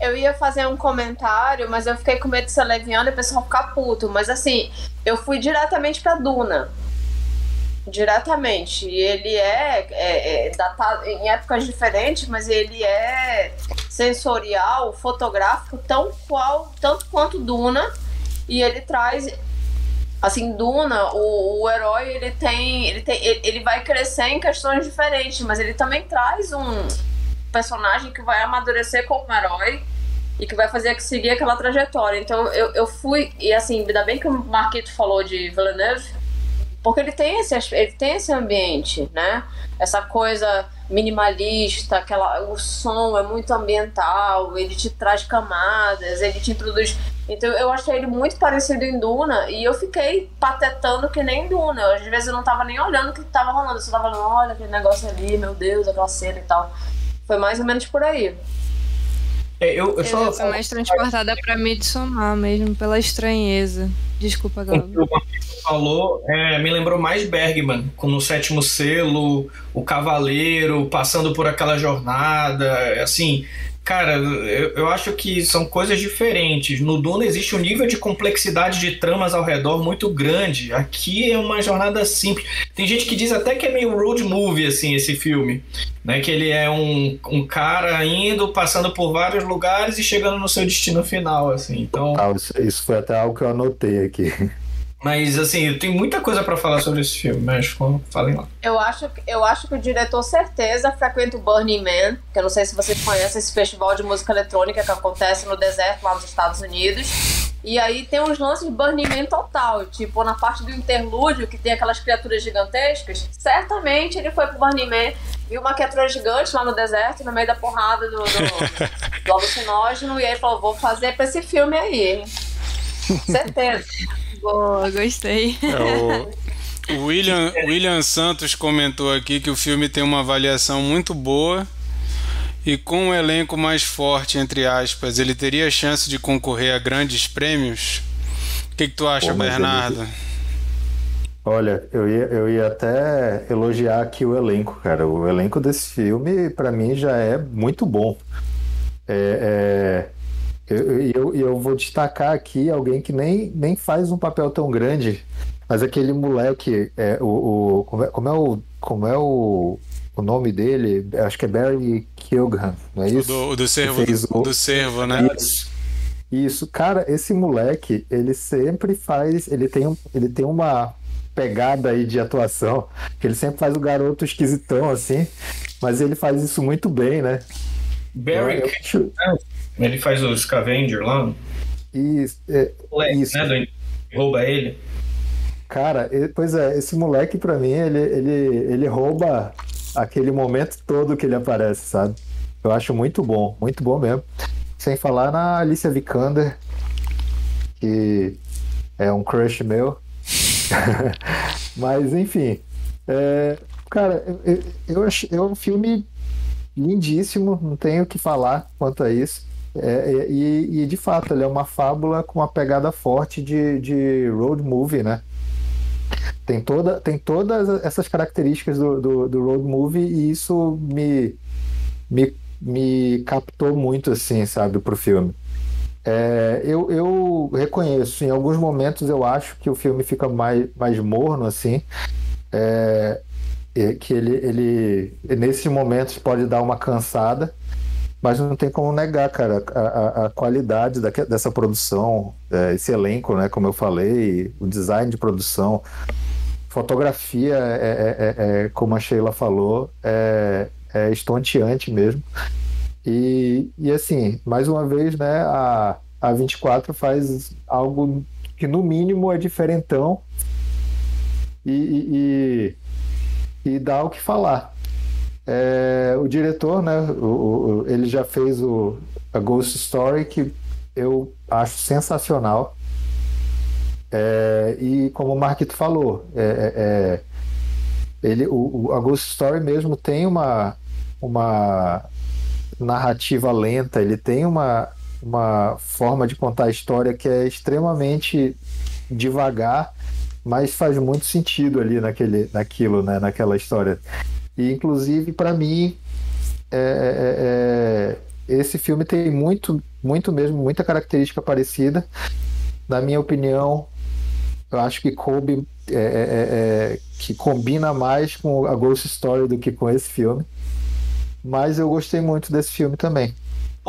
Eu ia fazer um comentário, mas eu fiquei com medo de ser leviano e o pessoal ficar puto. Mas assim, eu fui diretamente pra Duna diretamente. Ele é, é, é, datado em épocas diferentes, mas ele é sensorial, fotográfico, tão qual, tanto quanto Duna. E ele traz assim, Duna, o, o herói, ele tem, ele tem, ele, ele vai crescer em questões diferentes, mas ele também traz um personagem que vai amadurecer como herói e que vai fazer seguir aquela trajetória. Então eu, eu fui, e assim, ainda bem que o Marquito falou de Villeneuve, porque ele tem esse, ele tem esse ambiente, né? Essa coisa minimalista, aquela, o som é muito ambiental, ele te traz camadas, ele te introduz. Então eu achei ele muito parecido em Duna e eu fiquei patetando que nem Duna. Às vezes eu não tava nem olhando o que tava rolando, eu só tava falando, olha aquele negócio ali, meu Deus, aquela cena e tal. Foi mais ou menos por aí. É, eu, eu só... Foi mais transportada pra Midsommar mesmo, pela estranheza. Desculpa, que falou é, me lembrou mais Bergman, com o sétimo selo, o cavaleiro, passando por aquela jornada, assim, Cara, eu, eu acho que são coisas diferentes. No Duna existe um nível de complexidade de tramas ao redor muito grande. Aqui é uma jornada simples. Tem gente que diz até que é meio road movie, assim, esse filme. Né? Que ele é um, um cara indo, passando por vários lugares e chegando no seu destino final, assim. Então... Ah, isso foi até algo que eu anotei aqui. Mas, assim, tem muita coisa para falar sobre esse filme, mas falem lá. Eu acho, eu acho que o diretor, certeza, frequenta o Burning Man, que eu não sei se vocês conhecem esse festival de música eletrônica que acontece no deserto lá nos Estados Unidos. E aí tem uns lances de Burning Man total, tipo, na parte do interlúdio, que tem aquelas criaturas gigantescas, certamente ele foi pro Burning Man, viu uma criatura gigante lá no deserto, no meio da porrada do, do, [LAUGHS] do alucinógeno, e aí falou, vou fazer pra esse filme aí. Certeza. Boa, gostei. É, [LAUGHS] o, William, William Santos comentou aqui que o filme tem uma avaliação muito boa e com um elenco mais forte, entre aspas, ele teria chance de concorrer a grandes prêmios? O que, que tu acha, Pô, Bernardo? Olha, eu ia, eu ia até elogiar aqui o elenco, cara. O elenco desse filme, pra mim, já é muito bom. É, é, eu, eu, eu vou destacar aqui alguém que nem, nem faz um papel tão grande, mas aquele moleque, é, o, o- como, é, como é o, como é o, o nome dele? Acho que é Barry Keoghan, não é isso? do, o do servo, o- do servo, né? Isso. Isso, cara, esse moleque, ele sempre faz, ele tem, um- ele tem uma pegada aí de atuação, que ele sempre faz o garoto esquisitão assim, mas ele faz isso muito bem, né? Barry, Eu acho- ele faz o Scavenger lá, Isso, é, moleque, Isso. né? Do, rouba ele. cara, pois é, esse moleque pra mim, ele, ele, ele rouba aquele momento todo que ele aparece, sabe? Eu acho muito bom, muito bom mesmo. Sem falar na Alicia Vikander, que é um crush meu. [LAUGHS] Mas, enfim. é, cara, eu, eu, eu achei é um filme lindíssimo, não tenho o que falar quanto a isso. É, é, e, e, de fato, ele é uma fábula com uma pegada forte de, de road movie, né? Tem, toda, tem todas essas características do, do, do road movie e isso me, me, me captou muito, assim, sabe, pro filme. É, eu, eu reconheço, em alguns momentos eu acho que o filme fica mais, mais morno, assim. É, que ele, ele, nesses momentos, pode dar uma cansada, mas não tem como negar, cara, a, a, a qualidade daque- dessa produção, é, esse elenco, né, como eu falei, o design de produção, fotografia, é, é- é- é, como a Sheila falou, é, é estonteante mesmo. E, e assim, mais uma vez, né, a, a 24 faz algo que no mínimo é diferentão e, e, e- e dá o que falar. É, o diretor, né, o- o- ele já fez o, a Ghost Story, que eu acho sensacional. É, e como o Marquito falou, é, é- é, ele, o, o- a Ghost Story mesmo tem uma, uma narrativa lenta, ele tem uma, uma forma de contar a história que é extremamente devagar, mas faz muito sentido ali naquele, naquilo, né, naquela história. E inclusive para mim é- é- é- esse filme tem muito, muito mesmo, muita característica parecida. Na minha opinião, eu acho que coube é, é, é, é, que combina mais com a Ghost Story do que com esse filme. Mas eu gostei muito desse filme também.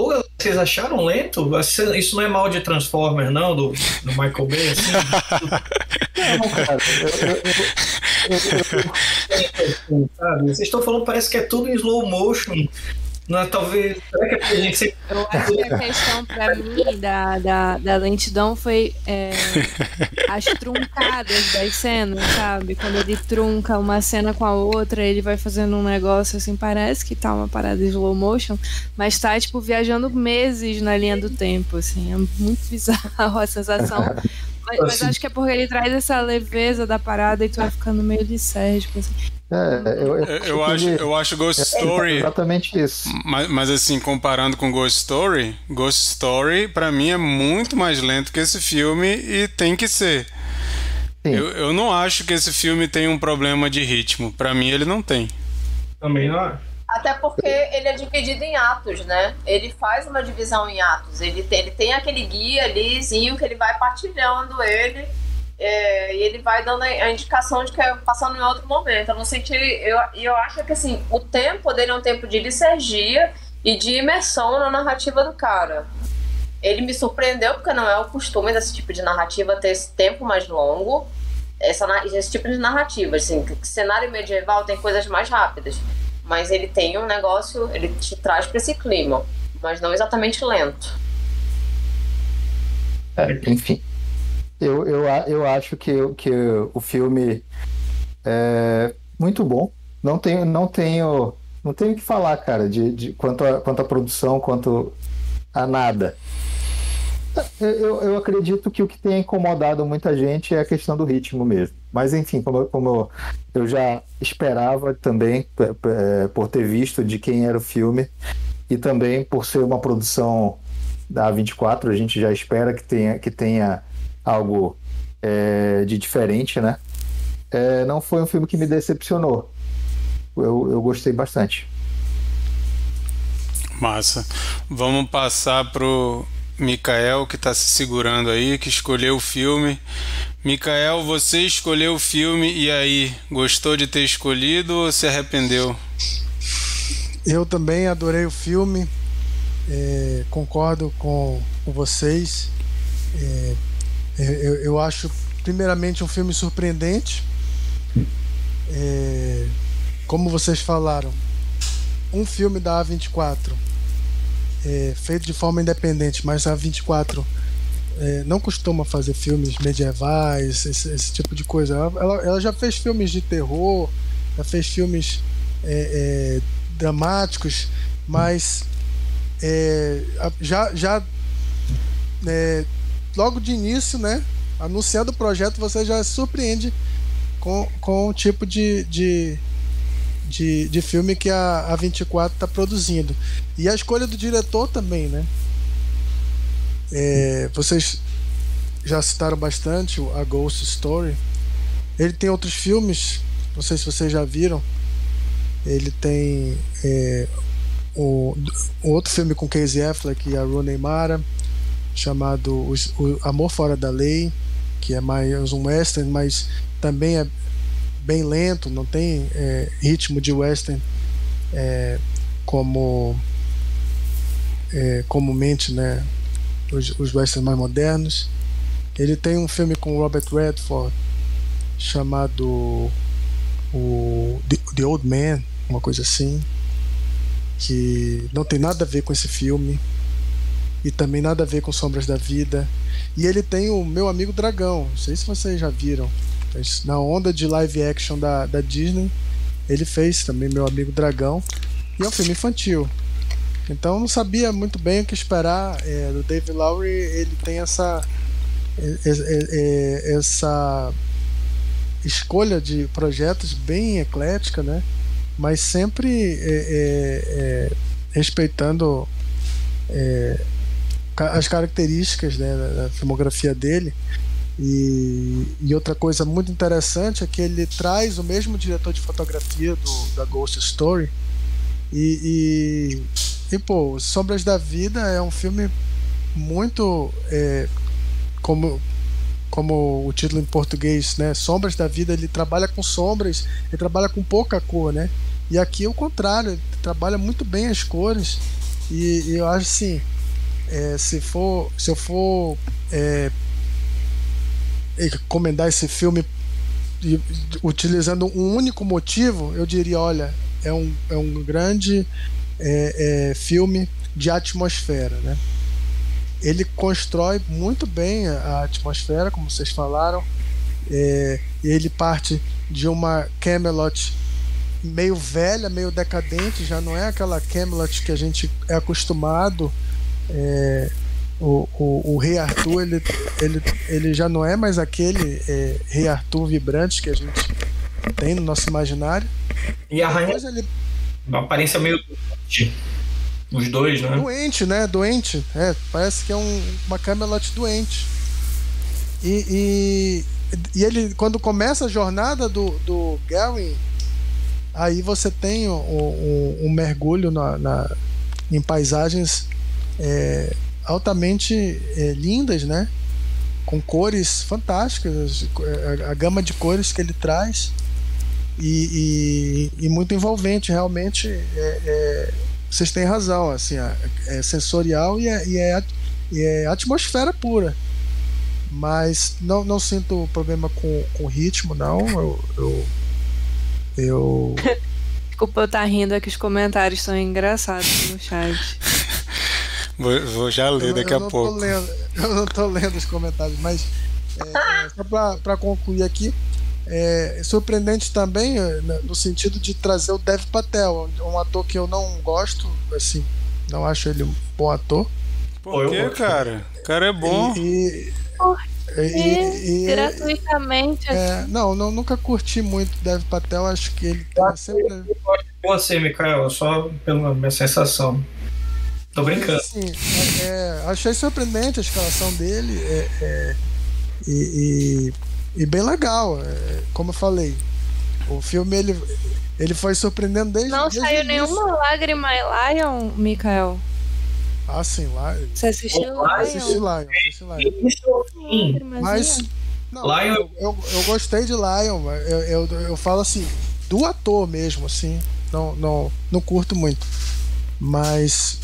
Pô, vocês acharam lento? Isso não é mal de Transformer, não, do, do Michael Bay, assim? Não, cara, eu- eu- eu- eu- sabe? Vocês estão falando, parece que é tudo em slow motion. Não, talvez. Será que é porque a gente sempre. Eu acho que a questão pra [LAUGHS] mim da, da, da lentidão foi é, as truncadas das cenas, sabe? Quando ele trunca uma cena com a outra, ele vai fazendo um negócio assim, parece que tá uma parada slow motion, mas tá, tipo, viajando meses na linha do tempo, assim. É muito bizarro a sensação. [LAUGHS] Mas, mas Assim. acho que é porque ele traz essa leveza da parada e tu vai ficando meio lisérgico, assim. É, eu, eu, Eu, eu acho, eu acho Ghost Story. exatamente isso. Mas, mas assim, comparando com Ghost Story, Ghost Story pra mim é muito mais lento que esse filme e tem que ser. Sim. Eu, eu não acho que esse filme tem um problema de ritmo. Pra mim ele não tem. Também não é. Até porque ele é dividido em atos, né? Ele faz uma divisão em atos. Ele tem, ele tem aquele guia alizinho que ele vai partilhando ele. É, e ele vai dando a indicação de que é passando em outro momento. Eu não senti. Eu, eu acho que assim, o tempo dele é um tempo de licergia e de imersão na narrativa do cara. Ele me surpreendeu, porque não é o costume desse tipo de narrativa ter esse tempo mais longo. Essa, esse tipo de narrativa, assim, cenário medieval tem coisas mais rápidas. Mas ele tem um negócio, ele te traz para esse clima, mas não exatamente lento. É, enfim. Eu, eu, eu acho que, que o filme é muito bom. Não tenho, não tenho, não tenho o que falar, cara, de, de quanto, a, quanto a produção, quanto a nada. Eu, eu acredito que o que tem incomodado muita gente é a questão do ritmo mesmo. Mas enfim, como, como eu já esperava também, é, por ter visto de quem era o filme, e também por ser uma produção da A24, a gente já espera que tenha, que tenha algo é, de diferente, né? É, não foi um filme que me decepcionou. Eu, eu gostei bastante. Massa. Vamos passar pro Mikael, que está se segurando aí, que escolheu o filme. Mikael, você escolheu o filme e aí, gostou de ter escolhido ou se arrependeu? Eu também adorei o filme, é, concordo com, com vocês. É, eu, eu, acho, primeiramente, um filme surpreendente. É, como vocês falaram, um filme da A24 é, feito de forma independente, mas a 24 é, não costuma fazer filmes medievais, esse, esse tipo de coisa. Ela, ela, já fez filmes de terror, já fez filmes é, é dramáticos, mas é, já, já é, logo de início, né, anunciando o projeto, você já se surpreende com, com o tipo de, de de, de filme que a, a 24 está produzindo. E a escolha do diretor também, né? É, vocês já citaram bastante a Ghost Story. Ele tem outros filmes, não sei se vocês já viram. Ele tem é, o, um outro filme com Casey Affleck e a Rooney Mara, chamado o, Amor Fora da Lei, que é mais um western, mas também é, bem lento, não tem é, ritmo de western é, como é, comumente né, os, os westerns mais modernos. Ele tem um filme com Robert Redford chamado o The, The Old Man, uma coisa assim, que não tem nada a ver com esse filme e também nada a ver com Sombras da Vida. E ele tem o Meu Amigo Dragão, não sei se vocês já viram. Na onda de live action da, da Disney, ele fez também Meu Amigo Dragão. E é um filme infantil. Então não sabia muito bem o que esperar. É, do David Lowry, ele tem essa, essa escolha de projetos bem eclética, né? Mas sempre é, é, é respeitando é, as características né, da filmografia dele. E, e, outra coisa muito interessante é que ele traz o mesmo diretor de fotografia do, da Ghost Story. E, e, e, pô, Sombras da Vida é um filme muito. É, como, como o título em português, né? Sombras da Vida, ele trabalha com sombras, ele trabalha com pouca cor, né? E aqui é o contrário, ele trabalha muito bem as cores. E, e eu acho assim, é, se for, se eu for é, recomendar esse filme utilizando um único motivo, eu diria: olha, é um, é um grande é, é, filme de atmosfera, né? Ele constrói muito bem a atmosfera, como vocês falaram. É, ele parte de uma Camelot meio velha, meio decadente, já não é aquela Camelot que a gente é acostumado é, o, o, o, Rei Arthur ele, ele, ele já não é mais aquele é, Rei Arthur vibrante que a gente tem no nosso imaginário. E a rainha ele... uma aparência meio doente. Os dois, né? Doente, né? Doente. É, parece que é um, uma Camelot doente. E, e, e, ele, quando começa a jornada do, do Gawain, aí você tem um, um, um mergulho na, na, em paisagens é, altamente é, lindas, né? Com cores fantásticas, a, a, gama de cores que ele traz e, e, e muito envolvente, realmente. É, é, vocês têm razão, assim, é sensorial e é, e é, e é atmosfera pura. Mas não, não sinto problema com, com ritmo, não. Eu. eu, eu... [LAUGHS] Desculpa eu estar rindo, é que os comentários são engraçados no chat. [LAUGHS] Vou, vou já ler eu, daqui eu a pouco. Lendo, [LAUGHS] eu não tô lendo os comentários, mas é, só para concluir aqui, é surpreendente também é, no sentido de trazer o Dev Patel, um ator que eu não gosto, assim, não acho ele um bom ator. Por quê, cara? O cara é bom. E, e, e, e gratuitamente. É, não, não, nunca curti muito Dev Patel, acho que ele tá sempre. Eu gosto de você, Mikael, só pela minha sensação. Tô brincando. Assim, é, achei surpreendente a escalação dele é, é, e, e, e, bem legal. É, como eu falei, o filme ele, ele foi surpreendendo desde Não desde saiu nenhuma lágrima em Lion, Mikael. Ah, sim, lá. Você assistiu Lion? Assisti Lion, assisti Lion. Mas. Não, Lion... Eu, eu, eu, gostei de Lion, eu, eu, eu falo assim, do ator mesmo, assim. Não, não, não curto muito. Mas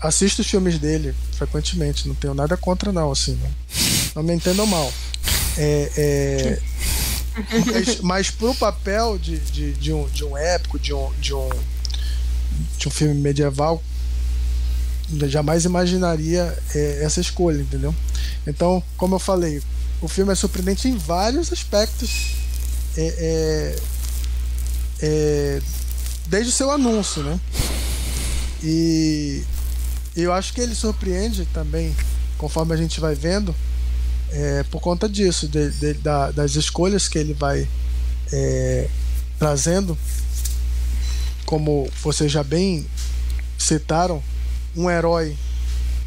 assisto os filmes dele frequentemente, não tenho nada contra, não, assim. Não, não me entendam mal. É, é, mas, mas pro papel de, de, de, um, de um épico, de um, de, um, de um filme medieval, jamais imaginaria é, essa escolha, entendeu? Então, como eu falei, o filme é surpreendente em vários aspectos. É, é, é, desde o seu anúncio, né? E eu acho que ele surpreende também, conforme a gente vai vendo, é, por conta disso, de, de, da, das escolhas que ele vai é, trazendo, como vocês já bem citaram, um herói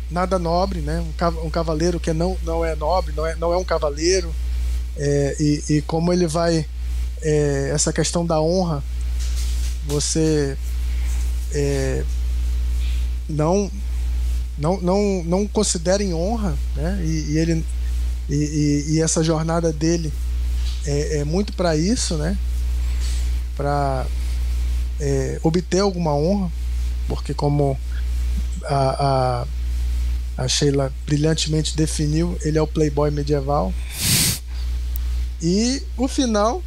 nada nobre, né? um, cavaleiro que não, não é nobre, não é, não é um cavaleiro, é, e, e, como ele vai, é, essa questão da honra, você é, não não, não, não considerem honra, né? E, e ele e, e, e, essa jornada dele é, é muito para isso, né? Para é, obter alguma honra, porque como a, a, a Sheila brilhantemente definiu, ele é o playboy medieval. E o final,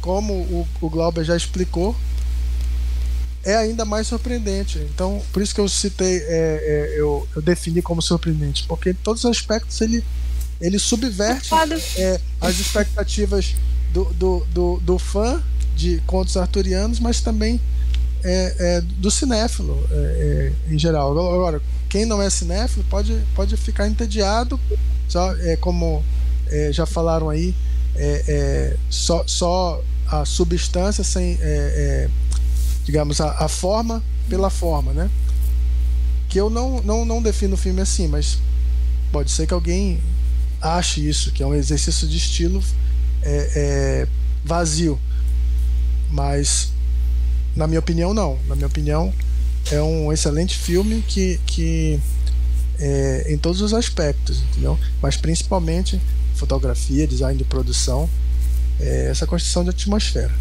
como o, o Glauber já explicou, é ainda mais surpreendente. Então, por isso que eu citei, é, é, eu, eu, defini como surpreendente, porque em todos os aspectos ele, ele subverte é, as expectativas do, do, do, do, fã de contos arturianos, mas também é, é do cinéfilo é, em geral. Agora, quem não é cinéfilo pode, pode ficar entediado, só, é, como já falaram aí, só, só a substância sem digamos, a, a forma pela forma, né? Que eu não, não, não defino o filme assim, mas pode ser que alguém ache isso, que é um exercício de estilo é, é, vazio. Mas, na minha opinião, não. Na minha opinião, é um excelente filme que, que é, em todos os aspectos, entendeu? Mas principalmente fotografia, design de produção, é, essa construção de atmosfera.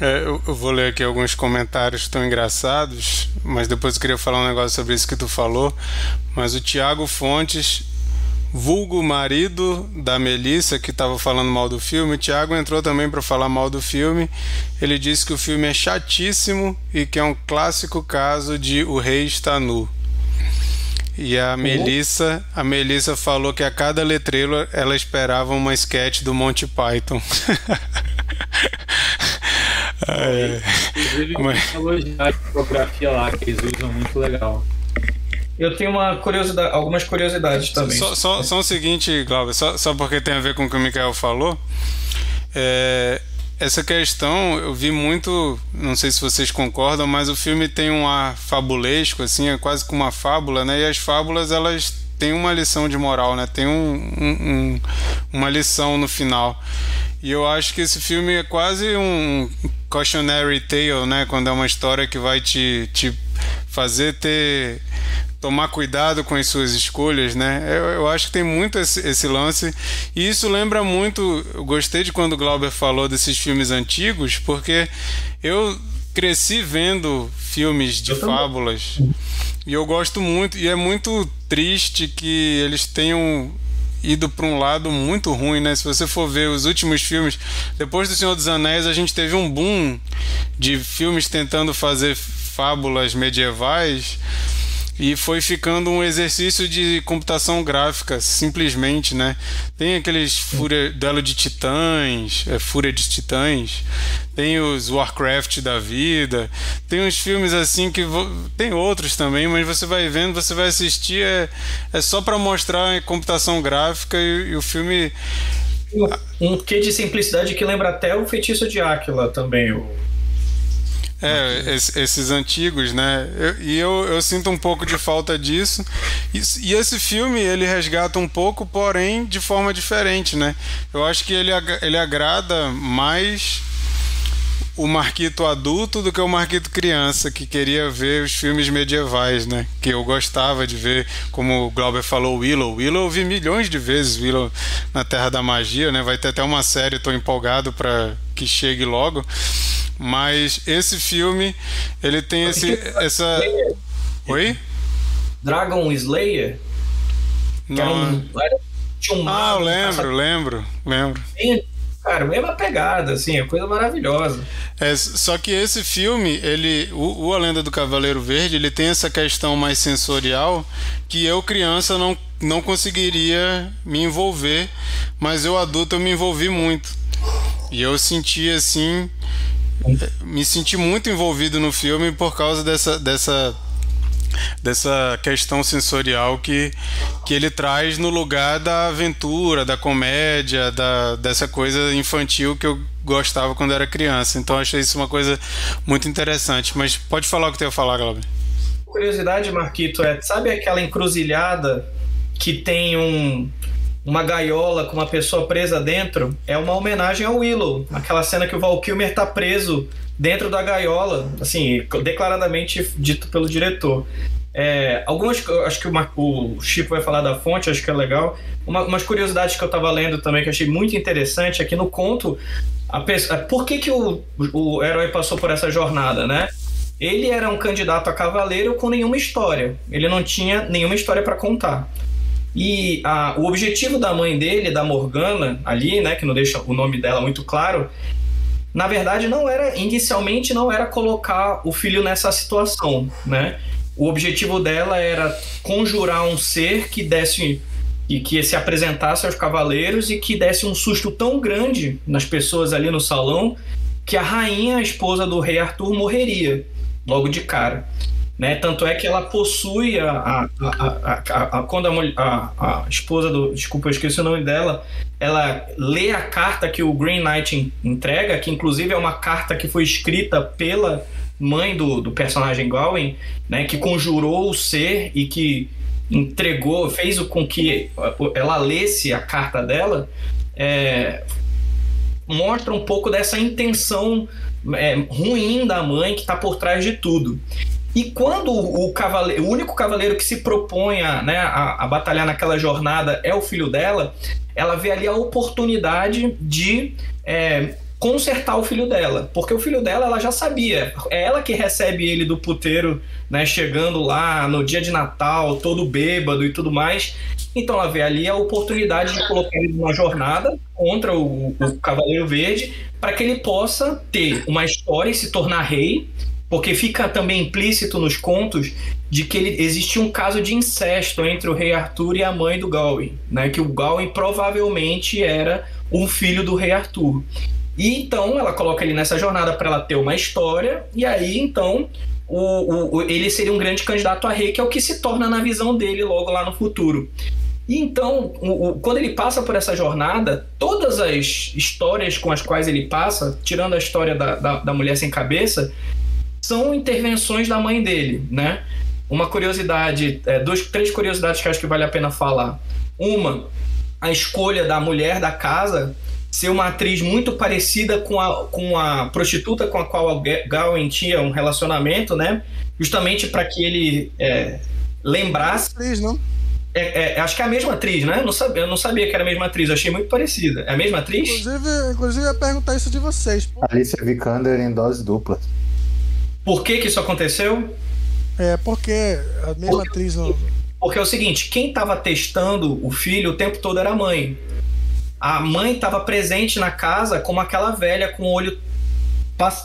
É, eu, eu, vou ler aqui alguns comentários tão engraçados, mas depois eu queria falar um negócio sobre isso que tu falou. Mas o Tiago Fontes, vulgo marido da Melissa, que estava falando mal do filme, o Tiago entrou também para falar mal do filme. Ele disse que o filme é chatíssimo e que é um clássico caso de O Rei está nu. E a uhum. Melissa, a Melissa falou que a cada letreiro ela esperava uma sketch do Monty Python. [LAUGHS] É. Inclusive, Mas... a fotografia lá que eles usam muito legal. Eu tenho uma curiosidade, algumas curiosidades também. Só, só, só o seguinte, Glauber, só, só porque tem a ver com o que o Mikael falou. É, essa questão eu vi muito, não sei se vocês concordam, mas o filme tem um ar fabulesco, assim, é quase como uma fábula, né? E as fábulas elas têm uma lição de moral, né? Tem um, um, um, uma lição no final. E eu acho que esse filme é quase um cautionary tale, né? Quando é uma história que vai te, te fazer ter tomar cuidado com as suas escolhas, né? Eu, eu acho que tem muito esse, esse, lance e isso lembra muito. Eu gostei de quando o Glauber falou desses filmes antigos, porque eu cresci vendo filmes de fábulas e eu gosto muito e é muito triste que eles tenham ido para um lado muito ruim, né? Se você for ver os últimos filmes, depois do Senhor dos Anéis, a gente teve um boom de filmes tentando fazer fábulas medievais. E foi ficando um exercício de computação gráfica, simplesmente, né? Tem aqueles fúria, duelo de titãs, é, Fúria de Titãs, tem os Warcraft da vida, tem uns filmes assim que tem outros também, mas você vai vendo, você vai assistir, é, é só para mostrar computação gráfica e, e o filme um quê de simplicidade que lembra até o feitiço de Áquila também, o é, esses antigos, né? Eu, e eu, eu sinto um pouco de falta disso. E, e, esse filme, ele resgata um pouco, porém de forma diferente, né? Eu acho que ele, ele agrada mais o Marquito adulto do que o Marquito criança, que queria ver os filmes medievais, né? Que eu gostava de ver, como o Glauber falou, Willow. Willow eu vi milhões de vezes, Willow na Terra da Magia, né? Vai ter até uma série, estou empolgado para que chegue logo. Mas esse filme, ele tem esse, essa. Oi? Dragon Slayer? Não. Um, um ah, eu lembro, lembro, lembro. Cara, mesma pegada, assim, é coisa maravilhosa. É, só que esse filme, ele, o, o A Lenda do Cavaleiro Verde, ele tem essa questão mais sensorial que eu criança não, não conseguiria me envolver, mas eu adulto eu me envolvi muito. E eu senti assim me senti muito envolvido no filme por causa dessa, dessa, dessa questão sensorial que, que ele traz no lugar da aventura, da comédia, da, dessa coisa infantil que eu gostava quando era criança. Então achei isso uma coisa muito interessante. Mas pode falar o que tem a falar, Glauber. Curiosidade, Marquito, é sabe aquela encruzilhada que tem um uma gaiola com uma pessoa presa dentro é uma homenagem ao Willow. Aquela cena que o Val Kilmer tá preso dentro da gaiola, assim, declaradamente dito pelo diretor. É, algumas, acho que o, o Chico vai falar da fonte, acho que é legal. Uma, umas curiosidades que eu tava lendo também que achei muito interessante é que no conto, a pessoa, por que, que o, o herói passou por essa jornada, né? Ele era um candidato a cavaleiro com nenhuma história. Ele não tinha nenhuma história para contar. E a, o objetivo da mãe dele, da Morgana, ali, né, que não deixa o nome dela muito claro, na verdade não era, inicialmente não era colocar o filho nessa situação, né? O objetivo dela era conjurar um ser que desse e que se apresentasse aos cavaleiros e que desse um susto tão grande nas pessoas ali no salão que a rainha, a esposa do rei Arthur, morreria logo de cara. Né? Tanto é que ela possui a, a, a, a quando a, esposa do. Desculpa, eu esqueci o nome dela. Ela lê a carta que o Green Knight entrega, que inclusive é uma carta que foi escrita pela mãe do, do personagem Gawain, né? Que conjurou o ser e que entregou, fez com que ela lesse a carta dela. É, mostra um pouco dessa intenção é, ruim da mãe que está por trás de tudo. E quando o cavaleiro, o único cavaleiro que se propõe a, né, a, a, batalhar naquela jornada é o filho dela, ela vê ali a oportunidade de é, consertar o filho dela, porque o filho dela ela já sabia, é ela que recebe ele do puteiro, né, chegando lá no dia de Natal, todo bêbado e tudo mais. Então ela vê ali a oportunidade de colocar ele numa jornada contra o, o Cavaleiro Verde para que ele possa ter uma história e se tornar rei porque fica também implícito nos contos de que ele, existia um caso de incesto entre o rei Arthur e a mãe do Gawain, né? Que o Gawain provavelmente era um filho do rei Arthur. E então ela coloca ele nessa jornada para ela ter uma história, e aí então o, o, ele seria um grande candidato a rei, que é o que se torna na visão dele logo lá no futuro. E então, o, quando ele passa por essa jornada, todas as histórias com as quais ele passa, tirando a história da, da, da mulher sem cabeça, são intervenções da mãe dele, né? Uma curiosidade, é, duas, três curiosidades que acho que vale a pena falar. Uma, a escolha da mulher da casa ser uma atriz muito parecida com a, com a prostituta com a qual a Gawain tinha um relacionamento, né? Justamente para que ele é, lembrasse. Atriz, não? É, é, acho que é a mesma atriz, né? Eu não, sabia, eu não sabia que era a mesma atriz, eu achei muito parecida. É a mesma atriz? Inclusive, inclusive eu ia perguntar isso de vocês. Pô. Alicia Vikander em dose dupla. Por que, que isso aconteceu? É, porque a mesma porque, atriz. Não... Porque é o seguinte: quem estava testando o filho o tempo todo era a mãe. A mãe estava presente na casa como aquela velha com o olho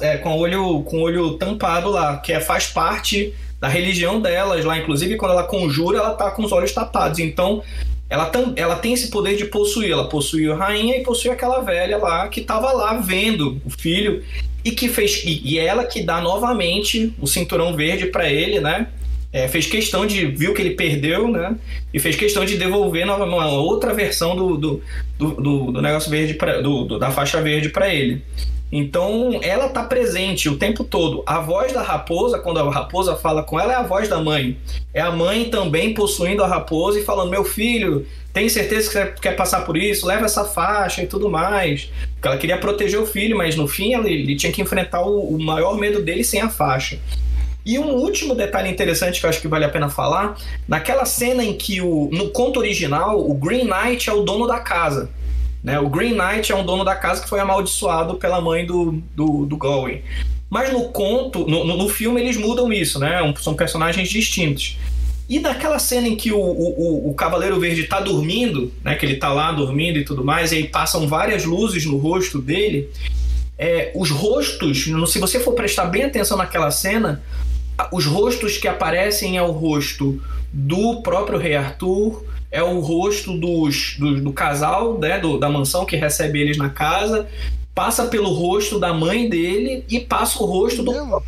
é, com o olho com olho tampado lá, que é, faz parte da religião delas lá. Inclusive, quando ela conjura, ela tá com os olhos tapados. Então, ela, tam, ela tem esse poder de possuir. Ela possuiu a rainha e possuiu aquela velha lá que estava lá vendo o filho e que fez e, e ela que dá novamente o cinturão verde para ele, né? É, fez questão de viu que ele perdeu, né? E fez questão de devolver uma, outra versão do, do, do, do negócio verde pra, do, da faixa verde para ele. Então ela tá presente o tempo todo. A voz da raposa, quando a raposa fala com ela, é a voz da mãe. É a mãe também possuindo a raposa e falando: Meu filho, tem certeza que quer passar por isso? Leva essa faixa e tudo mais. Porque ela queria proteger o filho, mas no fim ele, ele tinha que enfrentar o, o maior medo dele sem a faixa. E um último detalhe interessante que eu acho que vale a pena falar, naquela cena em que o, no conto original o Green Knight é o dono da casa. Né? O Green Knight é um dono da casa que foi amaldiçoado pela mãe do, do, do Gawain. Mas no conto, no, no filme, eles mudam isso, né? São personagens distintos. E naquela cena em que o, o, o Cavaleiro Verde tá dormindo, né? Que ele tá lá dormindo e tudo mais, e aí passam várias luzes no rosto dele. É, os rostos, se você for prestar bem atenção naquela cena, os rostos que aparecem é o rosto do próprio Rei Arthur, é o rosto dos, do, do casal, né, do, da mansão que recebe eles na casa, passa pelo rosto da mãe dele e passa o rosto do,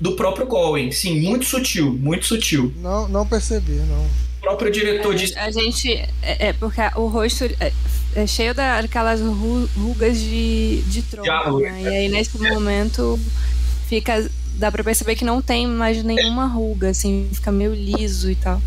do próprio Gowen. Sim, muito sutil, muito sutil. Não, não percebi, não. O próprio diretor é, disse. A gente. É, é, porque o rosto é, é cheio daquelas rugas de, de tronco, né? E aí nesse momento fica. Dá pra perceber que não tem mais nenhuma ruga, assim, fica meio liso e tal.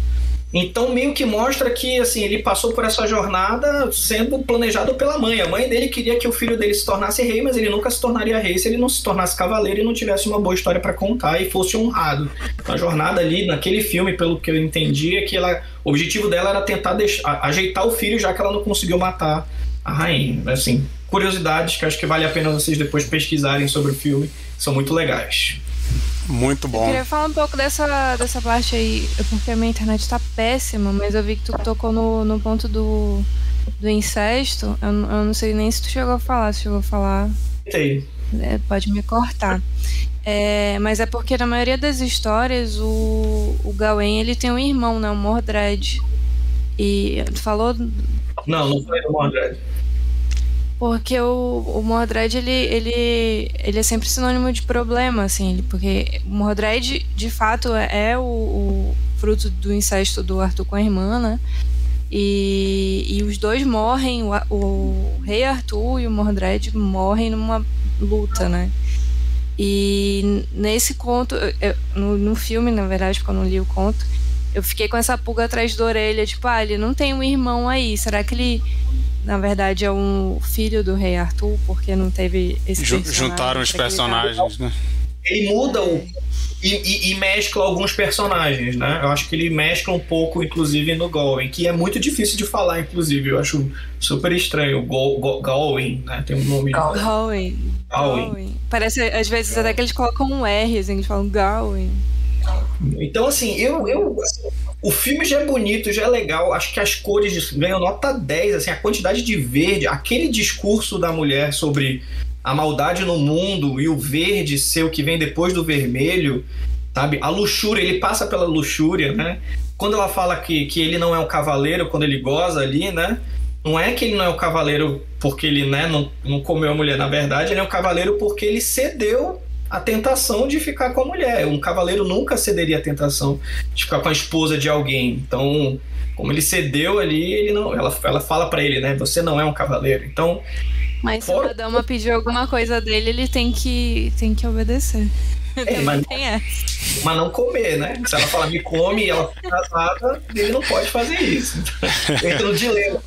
Então meio que mostra que assim ele passou por essa jornada sendo planejado pela mãe. A mãe dele queria que o filho dele se tornasse rei, mas ele nunca se tornaria rei se ele não se tornasse cavaleiro e não tivesse uma boa história para contar e fosse honrado. A jornada ali naquele filme, pelo que eu entendi, é que ela, o objetivo dela era tentar deixar, ajeitar o filho já que ela não conseguiu matar a rainha. Assim, curiosidades que acho que vale a pena vocês depois pesquisarem sobre o filme, são muito legais. Muito bom. Eu queria falar um pouco dessa, dessa parte aí, porque a minha internet tá péssima, mas eu vi que tu tocou no, no ponto do, do incesto. Eu, eu não sei nem se tu chegou a falar. Se chegou a falar. Sei. É, pode me cortar. É, mas é porque na maioria das histórias o, o Gawain ele tem um irmão, né? O Mordred. E tu falou. Não, não foi o Mordred. Porque o, o Mordred, ele, ele, ele é sempre sinônimo de problema, assim, porque o Mordred, de fato, é, é o, o, fruto do incesto do Arthur com a irmã, né? E, e os dois morrem, o, o rei Arthur e o Mordred morrem numa luta, né? E nesse conto, no, no filme, na verdade, porque eu não li o conto, eu fiquei com essa pulga atrás da orelha, tipo, ah, ele não tem um irmão aí, será que ele na verdade é um filho do rei Arthur, porque não teve esse Juntaram os personagens, né? Ele muda o, e, e, e, mescla alguns personagens, né? Eu acho que ele mescla um pouco, inclusive, no Gawain, que é muito difícil de falar, inclusive. Eu acho super estranho. Go, Gawain, né? Tem um nome. Gawain. Gawain. Parece, às vezes, até que eles colocam um R, assim, eles falam Gawain. Então, assim, eu, eu assim, o filme já é bonito, já é legal. Acho que as cores ganham nota 10, assim, a quantidade de verde, aquele discurso da mulher sobre a maldade no mundo e o verde ser o que vem depois do vermelho, sabe? A luxúria, ele passa pela luxúria, né? Quando ela fala que, que ele não é um cavaleiro, quando ele goza ali, né? Não é que ele não é um cavaleiro porque ele né, não, não comeu a mulher, na verdade, ele é um cavaleiro porque ele cedeu a tentação de ficar com a mulher. Um cavaleiro nunca cederia a tentação de ficar com a esposa de alguém. Então, como ele cedeu ali, ele não, ela, ela fala para ele, né? Você não é um cavaleiro. Então, mas for... se a dama pedir alguma coisa dele, ele tem que tem que obedecer. É, mas, mas, não comer, né? Se ela falar me come e ela fica casada, ele não pode fazer isso. [LAUGHS] Entra no dilema.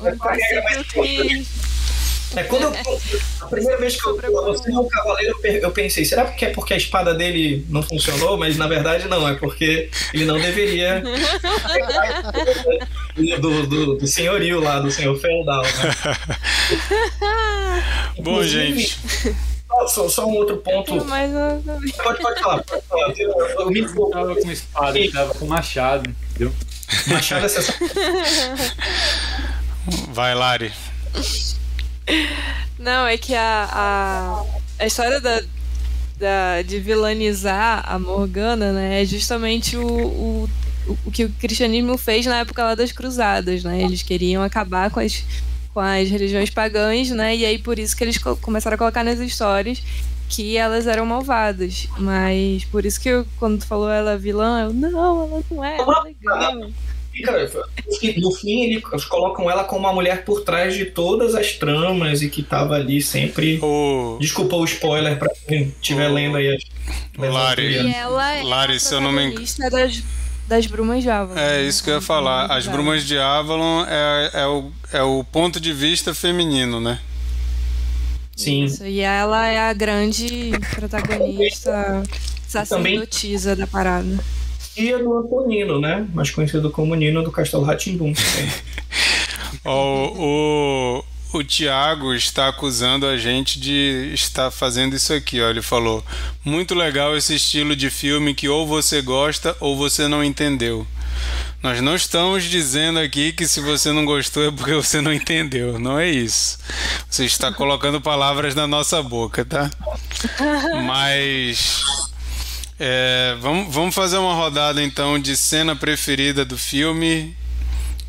Que... É, quando eu, [LAUGHS] a primeira vez que eu você é um cavaleiro, eu pensei, será que é porque a espada dele não funcionou? Mas na verdade não, é porque ele não deveria [LAUGHS] do, do, do senhorio lá, do senhor feudal. Né? [LAUGHS] Bom, gente. Só, só, um outro ponto. Mas, pode, pode falar, pode falar. Eu, eu me tava com espada, ele tava com machado, entendeu? Machado é sensacional. Vai, Lari. Não, é que a, a, a história da, da, de vilanizar a Morgana, né, é justamente o, o, o que o cristianismo fez na época lá das cruzadas, né? Eles queriam acabar com as, com as religiões pagãs, né? E aí por isso que eles começaram a colocar nas histórias que elas eram malvadas. Mas por isso que eu, quando tu falou ela é vilã, eu, não, ela não é, ela é legal. No fim, eles colocam ela como uma mulher por trás de todas as tramas e que tava ali sempre. O... Desculpa o spoiler pra quem estiver O- lendo aí. O Lari. E ela é Lari, a se eu não me engano. das, das Brumas de Avalon. É né? isso que eu ia falar. As Brumas de Avalon é, é, o, é o ponto de vista feminino, né? Sim. Isso, e ela é a grande protagonista sacerdotisa da parada. E a do Antonino, né? Mais conhecido como Nino do Castelo Ratimbum. [LAUGHS] Ó, o, o Tiago está acusando a gente de estar fazendo isso aqui. Ó. Ele falou: Muito legal esse estilo de filme que ou você gosta ou você não entendeu. Nós não estamos dizendo aqui que se você não gostou é porque você não entendeu. Não é isso. Você está colocando palavras na nossa boca, tá? [LAUGHS] Mas. É, vamos, vamos fazer uma rodada então de cena preferida do filme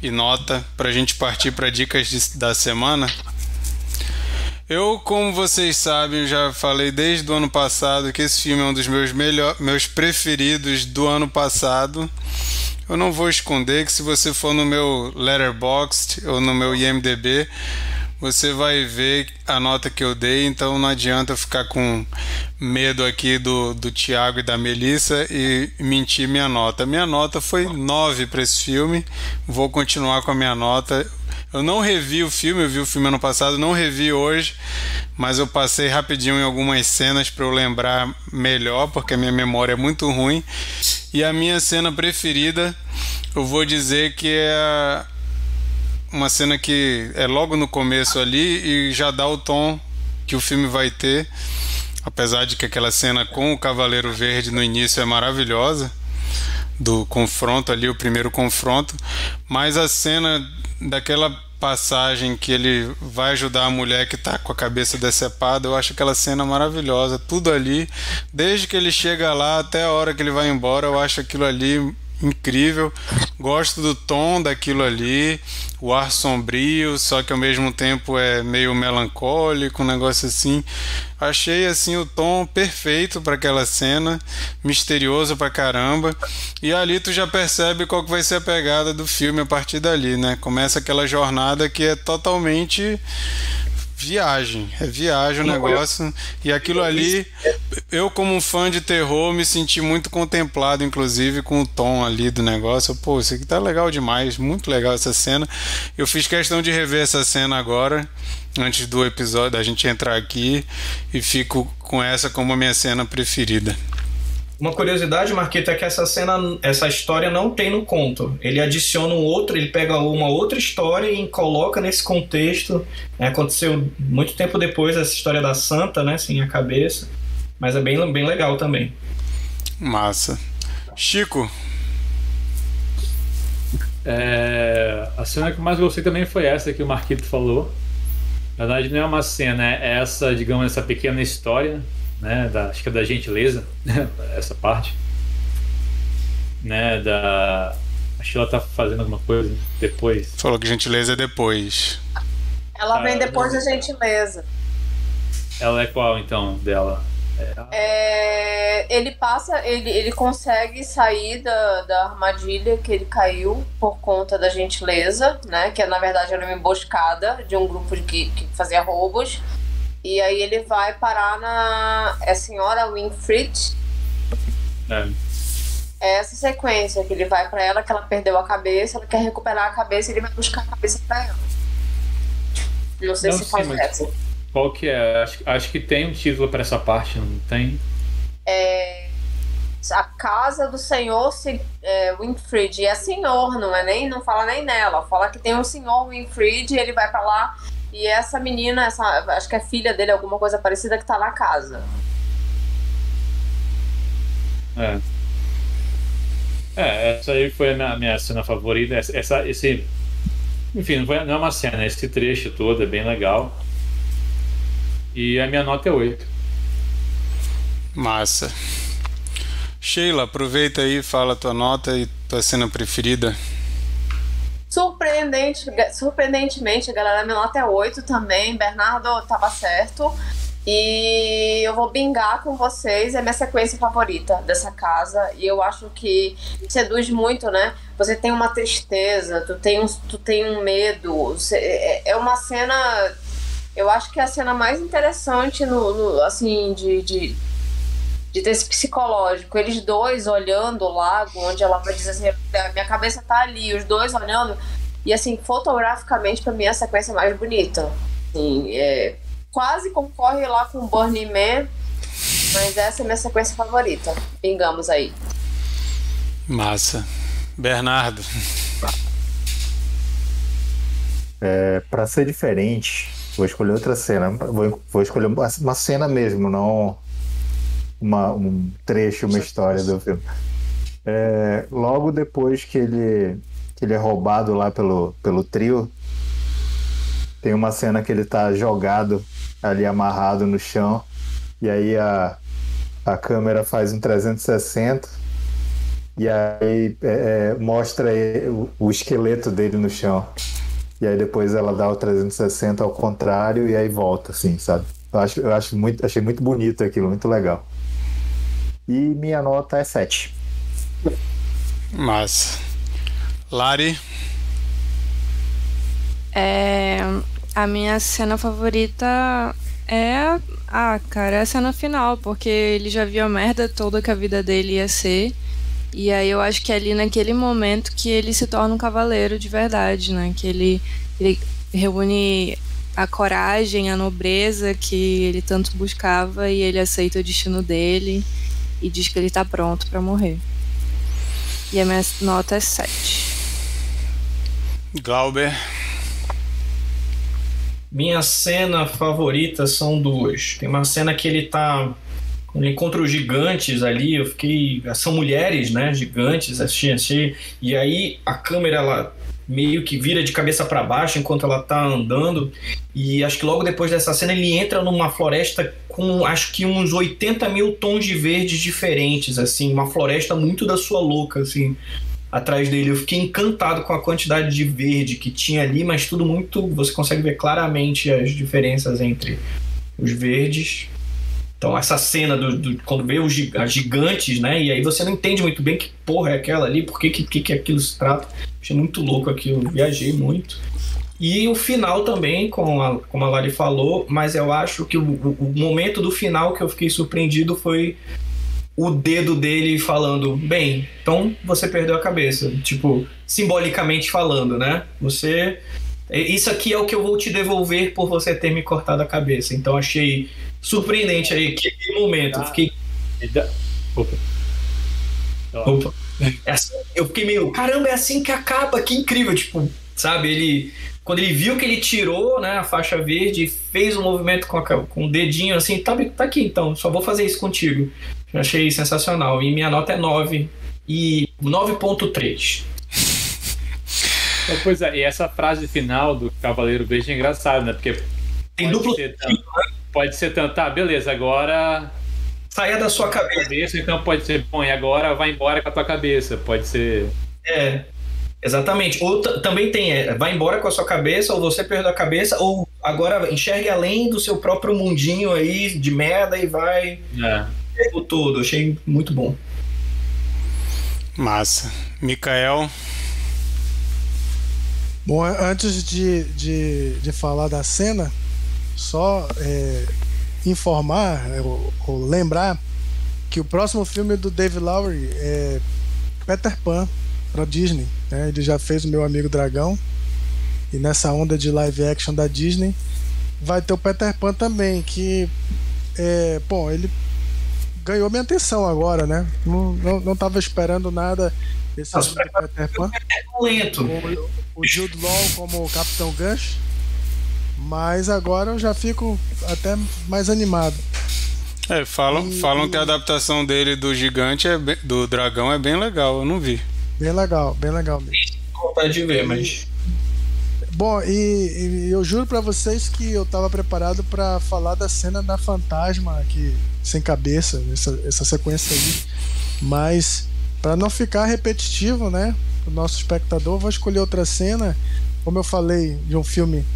e nota para a gente partir para dicas de- da semana. Eu, como vocês sabem, já falei desde o ano passado que esse filme é um dos meus, melhor, meus preferidos do ano passado. Eu não vou esconder que se você for no meu Letterboxd ou no meu IMDb, você vai ver a nota que eu dei, então não adianta ficar com medo aqui do, do Thiago e da Melissa e mentir minha nota. Minha nota foi 9 para esse filme, vou continuar com a minha nota. Eu não revi o filme, eu vi o filme ano passado, não revi hoje, mas eu passei rapidinho em algumas cenas para eu lembrar melhor, porque a minha memória é muito ruim. E a minha cena preferida, eu vou dizer que é uma cena que é logo no começo ali e já dá o tom que o filme vai ter. Apesar de que aquela cena com o Cavaleiro Verde no início é maravilhosa, do confronto ali, o primeiro confronto, mas a cena daquela passagem que ele vai ajudar a mulher que tá com a cabeça decepada, eu acho aquela cena maravilhosa, tudo ali, desde que ele chega lá até a hora que ele vai embora, eu acho aquilo ali incrível. Gosto do tom daquilo ali, o ar sombrio, só que ao mesmo tempo é meio melancólico, um negócio assim. Achei assim o tom perfeito para aquela cena, misterioso pra caramba. E ali tu já percebe qual que vai ser a pegada do filme a partir dali, né? Começa aquela jornada que é totalmente viagem, é viagem o negócio. E aquilo ali, eu como um fã de terror, me senti muito contemplado, inclusive, com o tom ali do negócio. Pô, isso aqui tá legal demais, muito legal essa cena. Eu fiz questão de rever essa cena agora, antes do episódio, da gente entrar aqui, e fico com essa como a minha cena preferida. Uma curiosidade, Marquito, é que essa cena, essa história não tem no conto. Ele adiciona um outro, ele pega uma outra história e coloca nesse contexto. É, aconteceu muito tempo depois essa história da Santa, né? Sem a cabeça. Mas é bem, bem legal também. Massa. Chico, É, a cena que eu mais gostei também foi essa que o Marquito falou. Na verdade, não é uma cena, é essa, digamos, essa pequena história, né? Da, acho que é da gentileza, essa parte. Né? Da. Acho que ela tá fazendo alguma coisa depois. falou que gentileza é depois. Ela vem Ah, depois da gentileza. Ela é qual então dela? É, ele passa, ele, ele consegue sair da, da armadilha que ele caiu por conta da gentileza, né? Que na verdade era uma emboscada de um grupo de, que, que fazia roubos. E aí ele vai parar na. É a senhora Winfried. É. É essa sequência que ele vai pra ela, que ela perdeu a cabeça, ela quer recuperar a cabeça e ele vai buscar a cabeça pra ela. Não sei Não, se sim, faz essa. Qual que é? Acho, acho que tem um título para essa parte, não tem? é, a casa do senhor Se- é, Winfried. E é senhor, não é nem, não fala nem nela. Fala que tem um senhor Winfried, ele vai pra lá e essa menina, essa, acho que é filha dele, alguma coisa parecida, que tá na casa. É. É, essa aí foi a minha, minha cena favorita. Essa, essa- esse, enfim, não, foi, não é uma cena, esse trecho todo é bem legal. E a minha nota é 8. Massa. Sheila, aproveita aí, fala tua nota e tua cena preferida. Surpreendente, surpreendentemente, galera, minha nota é 8 também. Bernardo tava certo. E eu vou bingar com vocês, é minha sequência favorita dessa casa. E eu acho que seduz muito, né? Você tem uma tristeza, tu tem um, tu tem um medo. É, é uma cena. Eu acho que é a cena mais interessante no, no assim, de, de, de ter esse psicológico. Eles dois olhando o lago, onde ela vai dizer assim, minha cabeça tá ali, os dois olhando. E assim, fotograficamente, para mim, é a sequência mais bonita. Assim, é, quase concorre lá com Burning Man, mas essa é a minha sequência favorita. Pingamos aí. Massa. Bernardo. É, para ser diferente, vou escolher outra cena. Vou, vou escolher uma cena mesmo, não uma, um trecho, uma história do filme. É, logo depois que ele, que ele é roubado lá pelo, pelo trio, tem uma cena que ele tá jogado ali amarrado no chão. E aí a, a câmera faz um 360 e aí é, é, mostra o, o, esqueleto dele no chão. E aí depois ela dá o 360 ao contrário e aí volta, assim, sabe? Eu, acho, eu acho muito, achei muito bonito aquilo, muito legal. E minha nota é 7. Massa. Lari? É, a minha cena favorita é ah, cara, é a cena final, porque ele já viu a merda toda que a vida dele ia ser. E aí eu acho que é ali naquele momento que ele se torna um cavaleiro de verdade, né? Que ele, ele reúne a coragem, a nobreza que ele tanto buscava e ele aceita o destino dele e diz que ele tá pronto para morrer. E a minha nota é 7. Glauber. Minha cena favorita são duas. Tem uma cena que ele tá. Quando ele encontra os gigantes ali, eu fiquei. São mulheres, né? Gigantes, assim, assim. E aí a câmera, ela meio que vira de cabeça para baixo enquanto ela tá andando. E acho que logo depois dessa cena ele entra numa floresta com acho que uns 80 mil tons de verdes diferentes, assim, uma floresta muito da sua louca, assim atrás dele. Eu fiquei encantado com a quantidade de verde que tinha ali, mas tudo muito. Você consegue ver claramente as diferenças entre os verdes. Então, essa cena do, do quando vê os gigantes, né? E aí você não entende muito bem que porra é aquela ali, por que, que, que aquilo se trata. Achei muito louco aquilo, viajei muito. E o final também, como a, como a Lari falou, mas eu acho que o, o momento do final que eu fiquei surpreendido foi o dedo dele falando: bem, então você perdeu a cabeça. Tipo, simbolicamente falando, né? Você. Isso aqui é o que eu vou te devolver por você ter me cortado a cabeça. Então achei surpreendente aí aquele momento. Fiquei. Opa. Opa. É assim, eu fiquei meio, caramba, é assim que acaba, que incrível, tipo, sabe, ele quando ele viu que ele tirou né, a faixa verde, fez um movimento com, a, com o dedinho assim, tá, tá aqui então, só vou fazer isso contigo. Eu achei sensacional. E minha nota é 9 e 9.3. Pois é, e essa frase final do Cavaleiro Verde é engraçada, né? Porque tem duplo ser tanto, pode ser tanto, tá, beleza, agora saia da sua cabeça. cabeça. Então pode ser, bom, e agora vai embora com a tua cabeça. Pode ser. É, exatamente. Ou também tem, é, vai embora com a sua cabeça, ou você perdeu a cabeça, ou agora enxergue além do seu próprio mundinho aí de merda e vai. É o todo, achei muito bom. Massa. Mikael. Bom, antes de, de, de falar da cena, só é, informar ou, ou, lembrar que o próximo filme do David Lowery é Peter Pan para Disney. Né? Ele já fez o Meu Amigo Dragão e nessa onda de live action da Disney vai ter o Peter Pan também, que é, bom, ele ganhou minha atenção agora, né? Não, não, não tava esperando nada desse Nossa, Peter Pan. É lento. O, o Jude Law como o Capitão Gancho. Mas agora eu já fico até mais animado. É, falam, e, falam e... que a adaptação dele do gigante, é bem, do dragão, é bem legal, eu não vi. Bem legal, bem legal mesmo. Vontade de ver, mas. Bom, e, e eu juro para vocês que eu tava preparado para falar da cena da fantasma aqui sem cabeça, essa, essa sequência aí. Mas para não ficar repetitivo, né, o nosso espectador, vou escolher outra cena. Como eu falei de um filme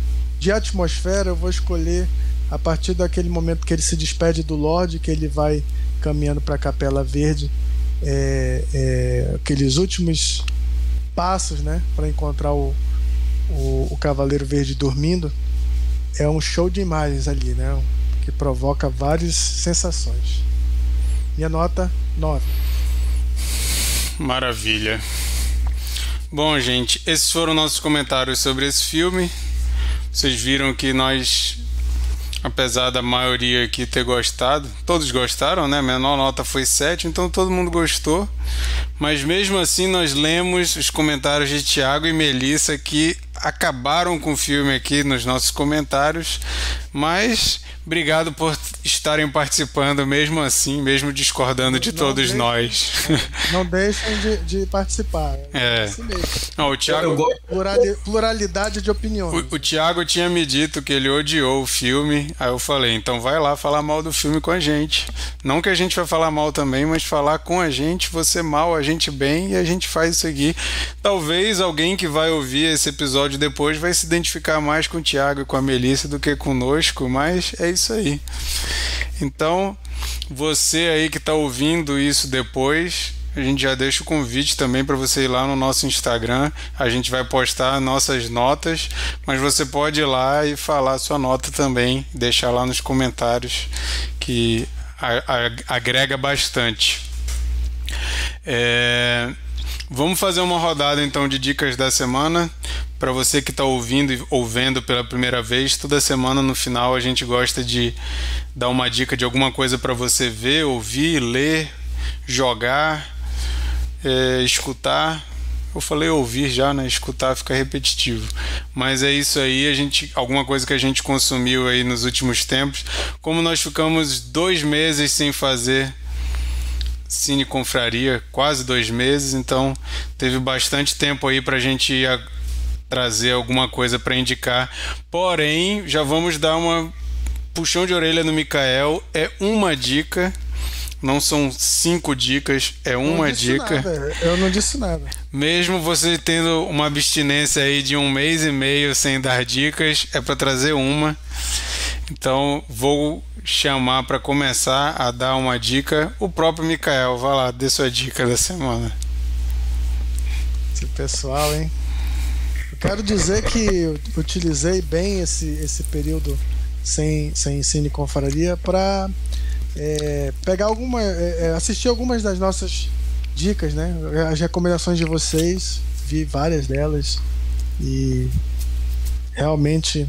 de atmosfera, eu vou escolher a partir daquele momento que ele se despede do Lorde, que ele vai caminhando para a Capela Verde, é, é, aqueles últimos passos, né, para encontrar o, o, o, Cavaleiro Verde dormindo, é um show de imagens ali, né, que provoca várias sensações. Minha nota 9. Maravilha. Bom, gente, esses foram nossos comentários sobre esse filme. Vocês viram que nós apesar da maioria aqui ter gostado, todos gostaram, né? A menor nota foi 7, então todo mundo gostou. Mas mesmo assim, nós lemos os comentários de Tiago e Melissa que acabaram com o filme aqui nos nossos comentários, mas Obrigado por estarem participando, mesmo assim, mesmo discordando de não todos deixem, nós. Não deixem de, de participar. É. é. Assim não, o Thiago, pluralidade de opiniões. O, o Thiago tinha me dito que ele odiou o filme. Aí eu falei, então vai lá falar mal do filme com a gente. Não que a gente vai falar mal também, mas falar com a gente, você mal, a gente bem, e a gente faz isso aqui. Talvez alguém que vai ouvir esse episódio depois vai se identificar mais com o Thiago e com a Melissa do que conosco, mas é isso aí. Então, você aí que está ouvindo isso depois, a gente já deixa o convite também para você ir lá no nosso Instagram. A gente vai postar nossas notas, mas você pode ir lá e falar sua nota também, deixar lá nos comentários que agrega bastante. É, Vamos fazer uma rodada então de dicas da semana. Para você que está ouvindo ou vendo pela primeira vez, toda semana no final a gente gosta de dar uma dica de alguma coisa para você ver, ouvir, ler, jogar, é, escutar. Eu falei ouvir já, né? Escutar fica repetitivo. Mas é isso aí, a gente, alguma coisa que a gente consumiu aí nos últimos tempos. Como nós ficamos dois meses sem fazer Cine Confraria, quase dois meses, então teve bastante tempo aí para a gente trazer alguma coisa para indicar. Porém, já vamos dar uma puxão de orelha no Mikael. É uma dica, não são cinco dicas, é uma dica. Nada. Eu não disse nada. Mesmo você tendo uma abstinência aí de um mês e meio sem dar dicas, é para trazer uma. Então vou chamar para começar a dar uma dica o próprio Mikael. Vai lá, dê sua dica da semana. Esse pessoal, hein? Eu quero dizer que utilizei bem esse, esse período sem, sem Cine Confraria para é, pegar alguma. É, é, assistir algumas das nossas dicas, né? As recomendações de vocês, vi várias delas e realmente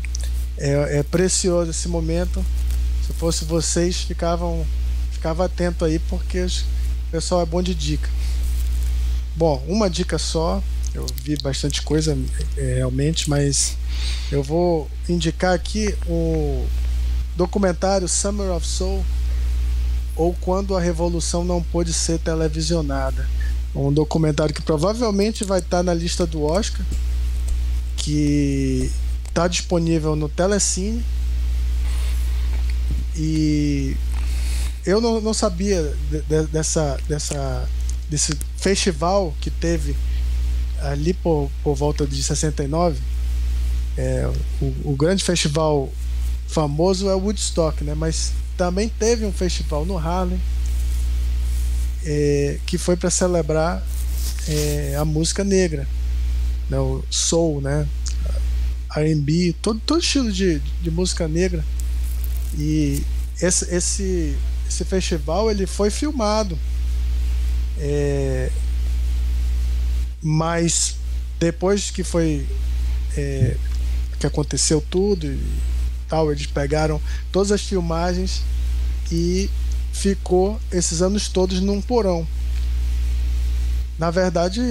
é, é precioso esse momento fosse vocês, ficavam ficava atento aí porque o pessoal é bom de dica. Bom, uma dica só. Eu vi bastante coisa é, realmente, mas eu vou indicar aqui o documentário Summer of Soul ou Quando a Revolução Não Pôde Ser Televisionada. Um documentário que provavelmente vai estar na lista do Oscar, que está disponível no Telecine e eu não, não sabia de, de, dessa, dessa, desse festival que teve ali por, por volta de 69. É, o, o grande festival famoso é o Woodstock, né? mas também teve um festival no Harlem é, que foi para celebrar é, a música negra, né? o soul, né? R&B, todo, todo estilo de, de música negra e esse, esse, esse festival ele foi filmado. É, mas depois que foi é, que aconteceu tudo e tal, eles pegaram todas as filmagens e ficou esses anos todos num porão. Na verdade,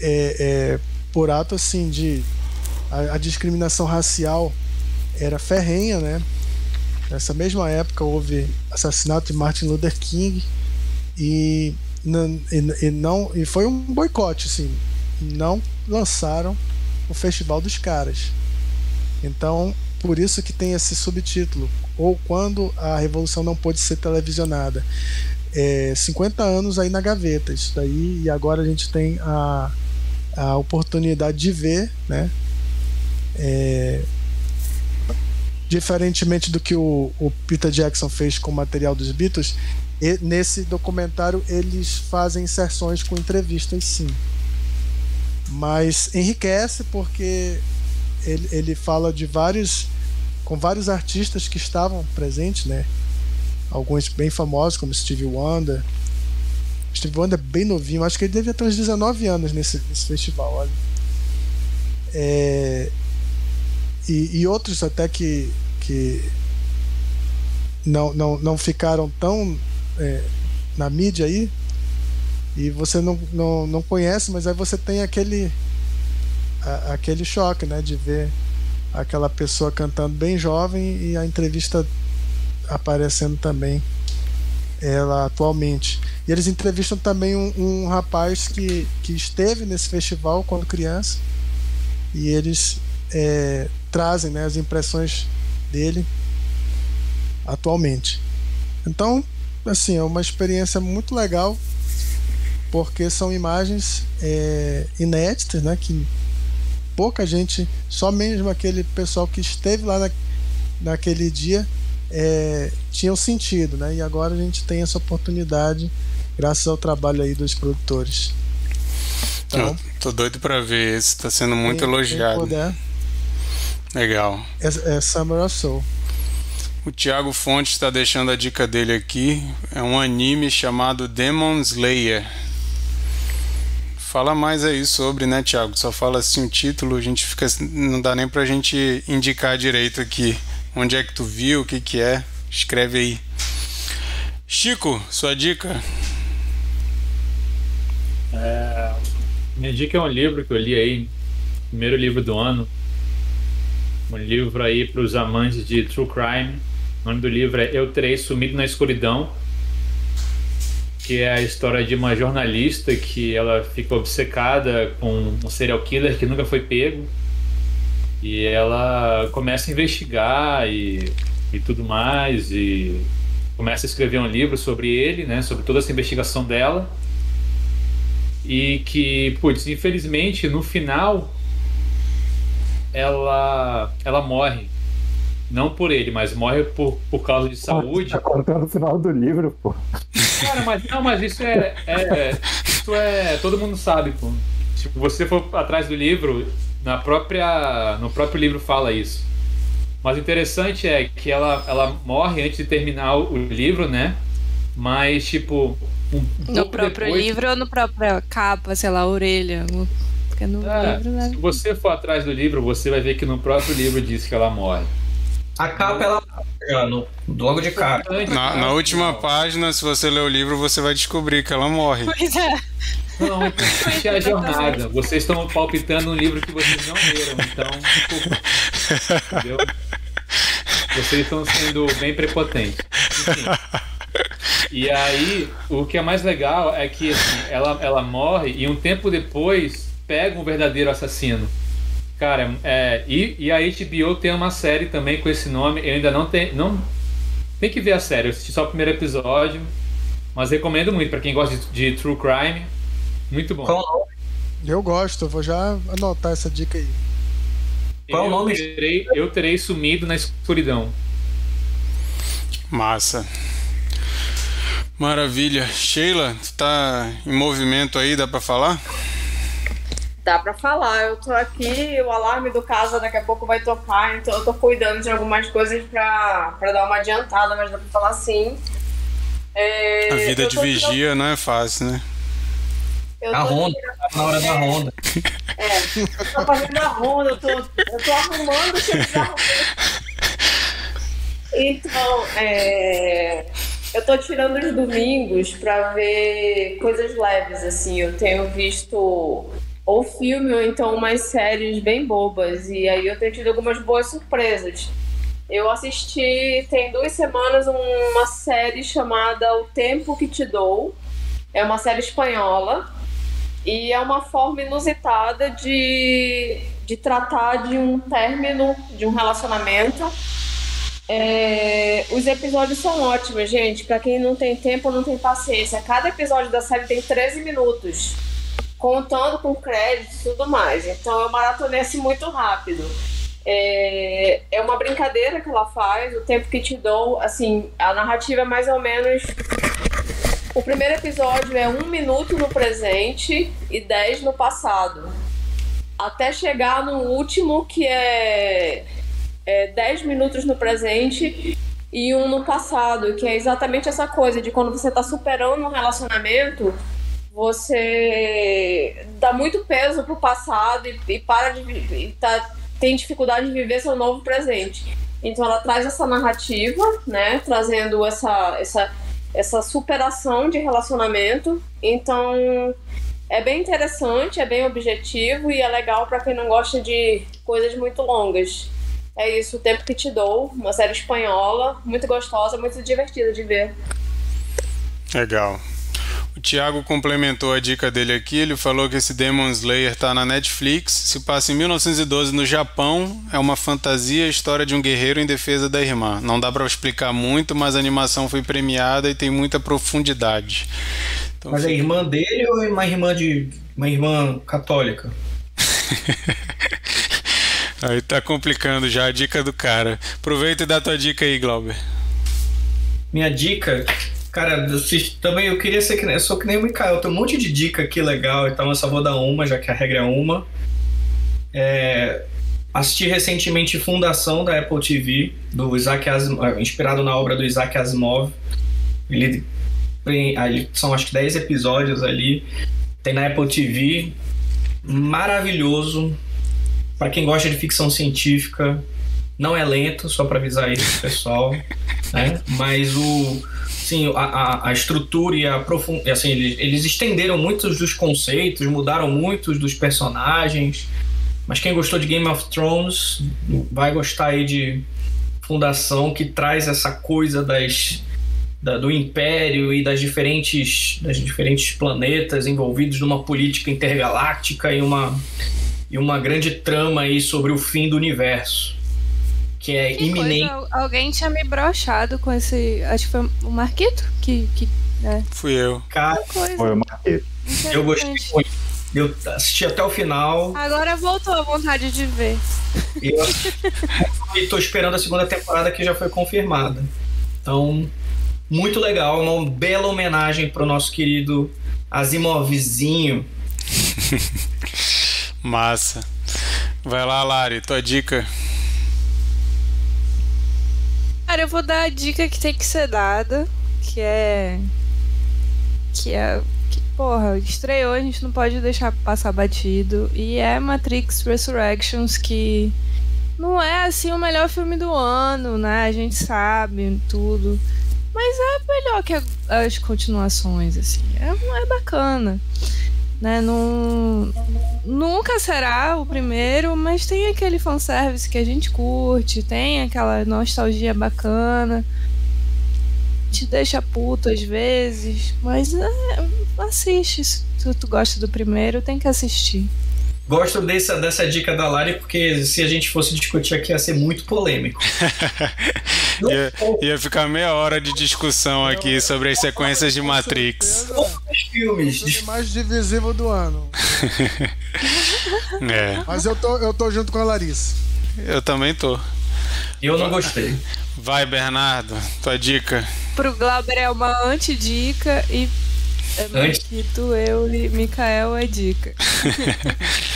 é, é por ato assim de a, a discriminação racial era ferrenha, né? Nessa mesma época houve assassinato de Martin Luther King e, e, e não e foi um boicote, assim, não lançaram o festival dos caras. Então, por isso que tem esse subtítulo, ou quando a revolução não pôde ser televisionada. É, 50 anos aí na gaveta, isso daí, e agora a gente tem a, a oportunidade de ver, né? É, diferentemente do que o, o, Peter Jackson fez com o material dos Beatles, e, nesse documentário eles fazem inserções com entrevistas, sim. Mas enriquece porque ele, ele fala de vários com vários artistas que estavam presentes, né? Alguns bem famosos como Stevie Wonder. Stevie Wonder é bem novinho, acho que ele devia ter uns 19 anos nesse, nesse festival, olha. É, e, e, outros até que, que não, não, não ficaram tão é, na mídia aí e você não, não, não conhece, mas aí você tem aquele a, aquele choque, né, de ver aquela pessoa cantando bem jovem e a entrevista aparecendo também ela atualmente. E eles entrevistam também um, um rapaz que, que esteve nesse festival quando criança e eles é, trazem né, as impressões dele atualmente. Então, assim, é uma experiência muito legal porque são imagens é, inéditas, né, que pouca gente, só mesmo aquele pessoal que esteve lá na, naquele dia é, tinham sentido, né? E agora a gente tem essa oportunidade graças ao trabalho aí dos produtores. Então, tô doido para ver, está sendo muito quem, elogiado. Quem puder, Legal. É, é Summer of Soul. O Thiago Fontes está deixando a dica dele aqui. É um anime chamado Demon Slayer. Fala mais aí sobre, né, Thiago? Só fala assim o título, a gente fica. Não dá nem pra gente indicar direito aqui. Onde é que tu viu, o que que é? Escreve aí. Chico, sua dica? É, minha dica é um livro que eu li aí, primeiro livro do ano. Um livro aí para os amantes de true crime. O nome do livro é Eu Terei Sumido na Escuridão que é a história de uma jornalista que ela fica obcecada com um serial killer que nunca foi pego e ela começa a investigar e, e tudo mais e começa a escrever um livro sobre ele, né, sobre toda essa investigação dela e que, putz, infelizmente no final ela ela morre não por ele, mas morre por, por causa de saúde. Tá contando o final do livro, pô. Cara, mas, não, mas isso é, é, Isso é. Todo mundo sabe, pô. Se você for atrás do livro, na própria, no próprio livro fala isso. Mas o interessante é que ela, ela morre antes de terminar o livro, né? Mas, tipo. Um, um no próprio depois... livro ou no próprio capa, sei lá, orelha? Porque no é, livro, né? Se você for atrás do livro, você vai ver que no próprio livro diz que ela morre. A capa, ela no, logo de cara. Na, na, última página, se você ler o livro, você vai descobrir que ela morre. Pois é. Não, é a jornada. Vocês estão palpitando um livro que vocês não leram, então. Entendeu? Vocês estão sendo bem prepotentes. Enfim. E aí, o que é mais legal é que assim, ela, ela morre e um tempo depois pega um verdadeiro assassino. Cara, é, e, e a HBO tem uma série também com esse nome. Eu ainda não tenho. Não, tem que ver a série. Eu assisti só o primeiro episódio. Mas recomendo muito para quem gosta de, de, True Crime. Muito bom. Qual nome? Eu gosto, vou já anotar essa dica aí. Qual o nome? Terei, eu terei sumido na escuridão. Massa. Maravilha. Sheila, tu tá em movimento aí, dá para falar? Dá pra falar, eu tô aqui, o alarme do casa daqui a pouco vai tocar, então eu tô cuidando de algumas coisas pra, pra dar uma adiantada, mas dá pra falar sim. É, a vida de vigia não é fácil, né? a ronda, tá na hora da ronda. É, eu tô fazendo a ronda, eu tô, eu tô arrumando o Então, é, eu tô tirando os domingos pra ver coisas leves, assim. Eu tenho visto ou filme, ou então umas séries bem bobas. E aí eu tenho tido algumas boas surpresas. Eu assisti, tem duas semanas, uma série chamada O Tempo Que Te Dou. É uma série espanhola. E é uma forma inusitada de, de tratar de um término de um relacionamento. É, os episódios são ótimos, gente. Para quem não tem tempo não tem paciência, cada episódio da série tem 13 minutos, contando com créditos e tudo mais. Então eu maratonei assim muito rápido. É, é uma brincadeira que ela faz, o tempo que te dou, assim, a narrativa é mais ou menos o primeiro episódio é um minuto no presente e dez no passado. Até chegar no último, que é, é 10 minutos no presente e um no passado, que é exatamente essa coisa de quando você está superando um relacionamento, você dá muito peso pro passado e, e para de e tá, tem dificuldade de viver seu novo presente. Então ela traz essa narrativa, né, trazendo essa, essa essa superação de relacionamento. Então, é bem interessante, é bem objetivo e é legal para quem não gosta de coisas muito longas. É isso, o tempo que te dou, uma série espanhola, muito gostosa, muito divertida de ver. Legal. O Thiago complementou a dica dele aqui, ele falou que esse Demon Slayer está na Netflix, se passa em 1912 no Japão, é uma fantasia, história de um guerreiro em defesa da irmã. Não dá para explicar muito, mas a animação foi premiada e tem muita profundidade. Então, mas fica... é irmã dele ou é uma irmã de uma irmã católica? [LAUGHS] aí tá complicando já a dica do cara. Aproveita e dá tua dica aí, Glauber. Minha dica Cara, também eu queria ser que nem. Eu sou que nem o Mikael, tem um monte de dica aqui legal, então eu só vou dar uma, já que a regra é uma. É, assisti recentemente Fundação da Apple TV, do Isaac Asimov, inspirado na obra do Isaac Asimov. Ele, ele são acho que 10 episódios ali. Tem na Apple TV. Maravilhoso. Para quem gosta de ficção científica, não é lento, só para avisar isso, pessoal. né? Mas o Sim, a, a, a estrutura e a profundidade. Assim, eles, eles estenderam muitos dos conceitos, mudaram muitos dos personagens. Mas quem gostou de Game of Thrones vai gostar aí de Fundação, que traz essa coisa das, da, do Império e das diferentes, das diferentes planetas envolvidos numa política intergaláctica e uma, e uma grande trama aí sobre o fim do universo que é que iminente. Coisa, alguém tinha me brochado com esse. Acho que foi o Marquito que. que é. Fui eu. Cara, foi o Marquito. Eu gostei muito. Eu assisti até o final. Agora voltou a vontade de ver. Eu estou esperando a segunda temporada que já foi confirmada. Então, muito legal. Uma bela homenagem para o nosso querido Asimovzinho. [LAUGHS] Massa. Vai lá, Lari, tua dica. Cara, eu vou dar a dica que tem que ser dada, que é. Que é. Que, porra, estreou, a gente não pode deixar passar batido. E é Matrix Resurrections, que não é assim o melhor filme do ano, né? A gente sabe tudo. Mas é melhor que as continuações, assim. É, é bacana né? Nunca será o primeiro, mas tem aquele fanservice que a gente curte, tem aquela nostalgia bacana. Te deixa puto às vezes, mas é, assiste. Se tu gosta do primeiro, tem que assistir. Gosto dessa, dessa dica da Lari, porque se a gente fosse discutir aqui ia ser muito polêmico. [LAUGHS] ia, ia, ficar meia hora de discussão aqui sobre as sequências de Matrix. Os filmes. mais divisível do ano. [LAUGHS] é. Mas eu tô, eu tô junto com a Larissa. Eu também tô. Eu não gostei. Vai, Bernardo, tua dica. Pro Glauber é uma antidica e é Marquito, eu e Mikael é dica. [LAUGHS]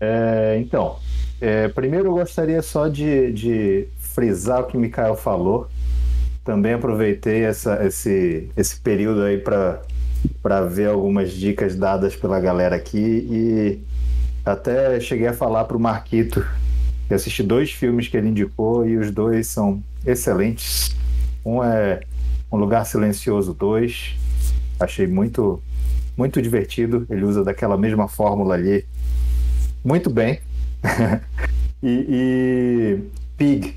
é, então, é, primeiro eu gostaria só de, de frisar o que o Mikael falou. Também aproveitei essa, esse, esse período aí para ver algumas dicas dadas pela galera aqui e até cheguei a falar para o Marquito que assisti dois filmes que ele indicou e os dois são excelentes. Um é um Lugar Silencioso 2. Achei muito, muito divertido. Ele usa daquela mesma fórmula ali. Muito bem. [LAUGHS] e, e Pig,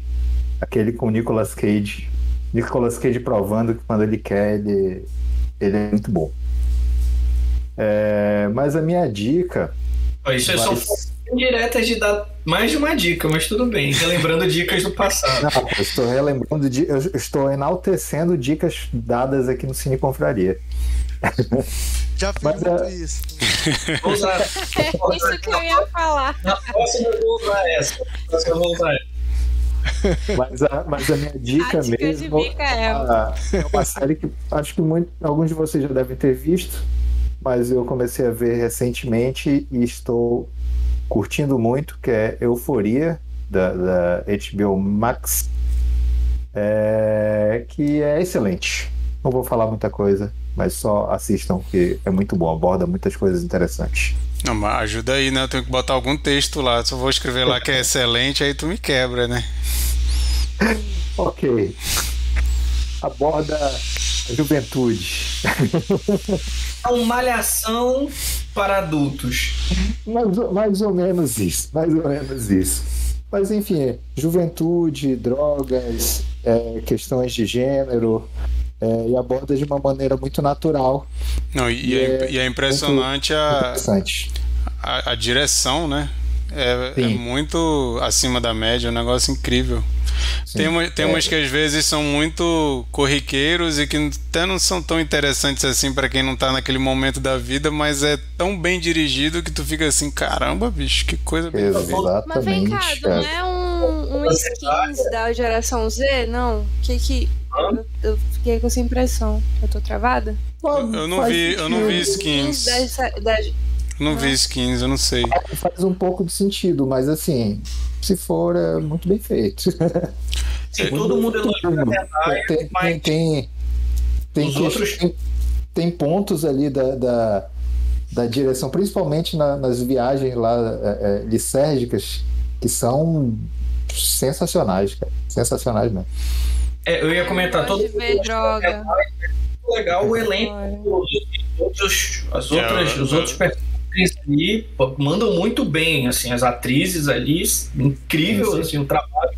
aquele com Nicolas Cage. Nicolas Cage provando que quando ele quer, ele, ele é muito bom. É, mas a minha dica. Isso é só diretas de dar mais de uma dica, mas tudo bem, relembrando dicas do passado. Não, eu estou relembrando, de, eu estou enaltecendo dicas dadas aqui no Cine Confraria. [LAUGHS] Já fiz mas, muito é... isso. Vou usar. É [LAUGHS] isso que eu ia falar. Na próxima eu vou usar essa. Na próxima eu vou usar essa. Mas a, mas a minha dica, a dica mesmo é, uma, é uma série que acho que muito, alguns de vocês já devem ter visto, mas eu comecei a ver recentemente e estou curtindo muito, que é Euforia, da, da HBO Max, é, que é excelente. Não vou falar muita coisa, mas só assistam, que é muito bom, aborda muitas coisas interessantes. Não, mas ajuda aí, né? Eu tenho que botar algum texto lá. Se eu vou escrever lá que é excelente, aí tu me quebra, né? [LAUGHS] ok. Aborda a juventude. É uma malhação para adultos. Mais, mais ou menos isso. Mais ou menos isso. Mas enfim, juventude, drogas, é, questões de gênero, é, e aborda de uma maneira muito natural. Não, e, e, é, é, e é, impressionante a, a, a, direção, né? É, é, muito acima da média, é um negócio incrível. Sim. Tem, uma, tem é. umas que às vezes são muito corriqueiros e que até não são tão interessantes assim para quem não tá naquele momento da vida, mas é tão bem dirigido que tu fica assim, caramba, bicho, que coisa bem Exatamente. Mas vem cá, não é um, um skins da geração Z, não? Que que eu, eu, fiquei com essa impressão. Eu tô travada? Eu, eu não vi, eu não vi skins. Dessa, da, não vi skins, eu não sei. Faz um pouco de sentido, mas assim, se for, é muito bem feito. [LAUGHS] Sim, todo mundo elogia a tem, tem, tem, tem, que, outros... tem, tem, pontos ali da, da, da direção, principalmente na, nas viagens lá é, é, lisérgicas, que são sensacionais, cara. Sensacionais mesmo. É, eu ia comentar todo ver droga. É legal o elenco, os outros, as outras, os outros personagens ali mandam muito bem, assim, as atrizes ali, incrível, sim, sim. assim, o trabalho.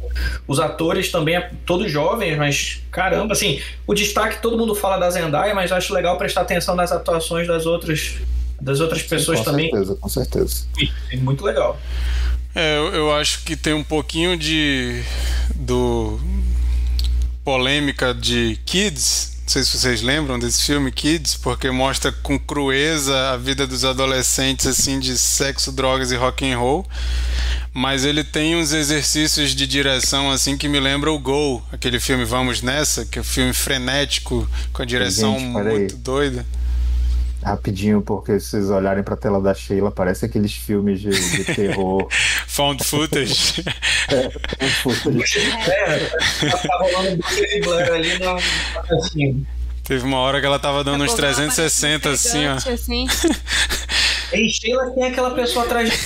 Os atores também, todos jovens, mas caramba, assim, o destaque todo mundo fala da Zendaya, mas acho legal prestar atenção nas atuações das outras das outras pessoas sim, com também. Com certeza, com certeza. É muito legal. É, eu, eu acho que tem um pouquinho de do polêmica de Kids não sei se vocês lembram desse filme Kids, porque mostra com crueza a vida dos adolescentes assim de sexo, drogas e rock and roll. Mas ele tem uns exercícios de direção assim que me lembra o Go, aquele filme Vamos Nessa, que é um filme frenético com a direção Gente, muito doida rapidinho, porque se vocês olharem pra tela da Sheila, parece aqueles filmes de, de [LAUGHS] terror. Found footage. é, found footage. É, tá rolando um ali no. Assim. Teve uma hora que ela tava dando uns 360 assim, ó. Assim. E Sheila tem aquela pessoa atrás de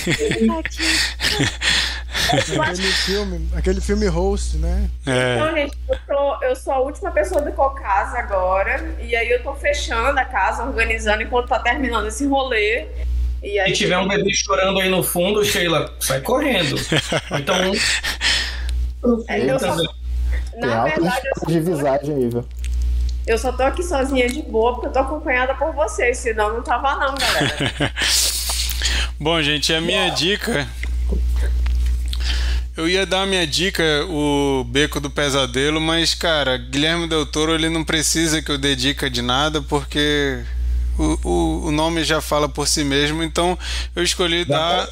aquele filme, aquele filme host, né? É. Então, gente, eu, tô, eu sou a última pessoa do Cocasa agora. E aí eu tô fechando a casa, organizando enquanto tá terminando esse rolê. E aí, Se tiver um bebê chorando aí no fundo, Sheila, sai correndo. Então. [LAUGHS] é, eu só, na verdade, eu só de visagem aí, viu? Eu só tô aqui sozinha de boa porque eu tô acompanhada por vocês, senão não tava não, galera. [LAUGHS] Bom, gente, a minha dica eu ia dar a minha dica, o Beco do Pesadelo, mas, cara, Guilherme Del Toro ele não precisa que eu dê dica de nada, porque o, o, o nome já fala por si mesmo, então eu escolhi dar.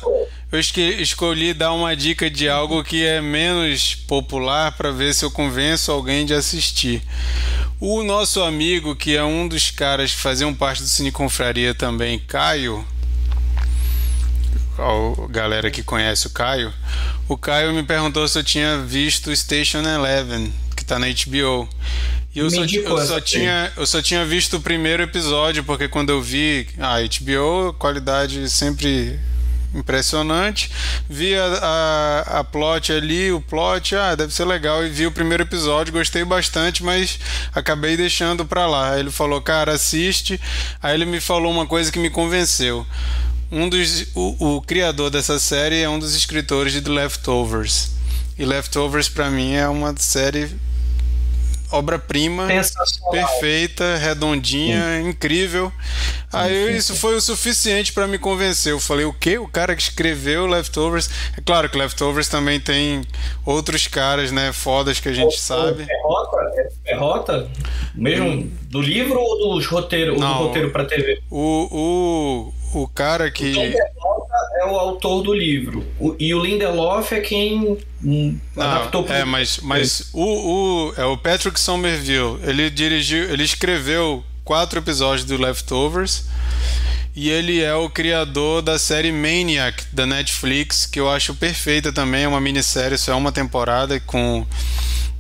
Eu escolhi dar uma dica de algo que é menos popular para ver se eu convenço alguém de assistir. O nosso amigo, que é um dos caras que faziam parte do Cine Confraria também, Caio, a galera que conhece o Caio, o Caio me perguntou se eu tinha visto Station Eleven, que tá na HBO. E eu, só, eu só, tinha, eu só tinha visto o primeiro episódio, porque quando eu vi a HBO, qualidade sempre impressionante. Vi a, a, a, plot ali, o plot, ah, deve ser legal. E vi o primeiro episódio, gostei bastante, mas acabei deixando pra lá. Aí ele falou, cara, assiste. Aí ele me falou uma coisa que me convenceu um dos, o, o criador dessa série é um dos escritores de The Leftovers. E Leftovers para mim é uma série obra-prima, perfeita, redondinha, incrível. Aí isso foi o suficiente pra me convencer. Eu falei, o quê? O cara que escreveu Leftovers. É claro que Leftovers também tem outros caras, né, fodas que a gente sabe. É rota? É rota? Mesmo do livro ou dos roteiro, ou do Não. roteiro pra TV? O, o, o cara que. Lindelof é o autor do livro. O- e o Lindelof é quem hum, adaptou Não, é, mas, mas o, o, é o Patrick Somerville. Ele dirigiu, ele escreveu quatro episódios do Leftovers. E ele é o criador da série Maniac da Netflix, que eu acho perfeita também. É uma minissérie, só é uma temporada com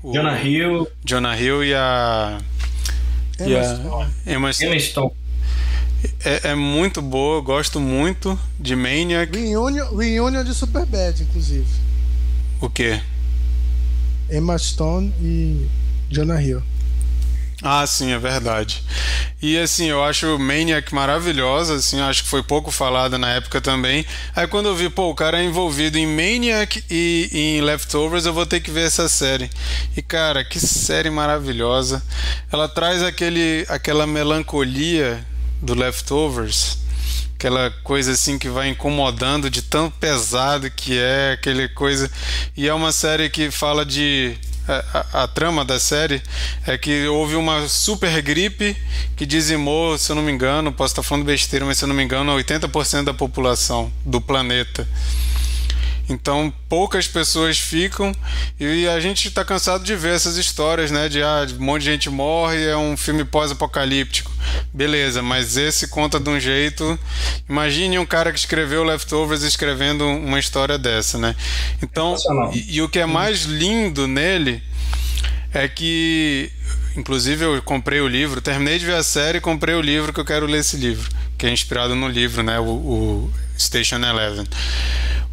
o Jonah Hill, Jonah Hill e a. E Emma a Stone. Emma Stone. É, é muito boa, eu gosto muito de Maniac. Reunion, reunion de Superbad, inclusive. O quê? Emma Stone e Jonah Hill. Ah, sim, é verdade. E assim, eu acho Maniac maravilhosa, assim, acho que foi pouco falada na época também. Aí quando eu vi, pô, o cara é envolvido em Maniac e em Leftovers, eu vou ter que ver essa série. E cara, que série maravilhosa. Ela traz aquele aquela melancolia do Leftovers. Aquela coisa assim que vai incomodando de tão pesado que é, aquele coisa. E é uma série que fala de a, a- a trama da série é que houve uma super gripe que dizimou, se eu não me engano, posso estar falando besteira, mas se eu não me engano, 80% da população do planeta. Então poucas pessoas ficam e a gente está cansado de ver essas histórias, né? De ah, um monte de gente morre, é um filme pós-apocalíptico. Beleza, mas esse conta de um jeito. Imagine um cara que escreveu Leftovers escrevendo uma história dessa, né? Então, e, e o que é mais lindo nele é que, inclusive, eu comprei o livro, terminei de ver a série e comprei o livro que eu quero ler esse livro, que é inspirado no livro, né? O, o Station Eleven.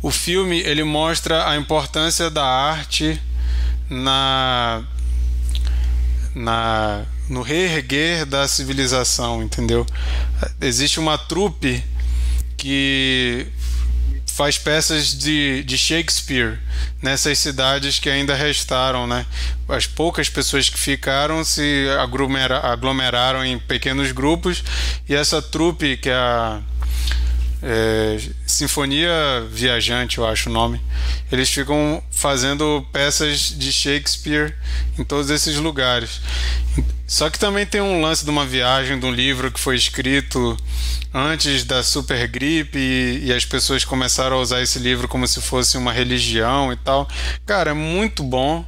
O filme ele mostra a importância da arte na na no reerguer da civilização, entendeu? Existe uma trupe que faz peças de, de Shakespeare nessas cidades que ainda restaram, né? As poucas pessoas que ficaram se aglomera- aglomeraram em pequenos grupos e essa trupe que é a é, Sinfonia Viajante, eu acho o nome. Eles ficam fazendo peças de Shakespeare em todos esses lugares. Só que também tem um lance de uma viagem, de um livro que foi escrito antes da super gripe e, e as pessoas começaram a usar esse livro como se fosse uma religião e tal. Cara, é muito bom,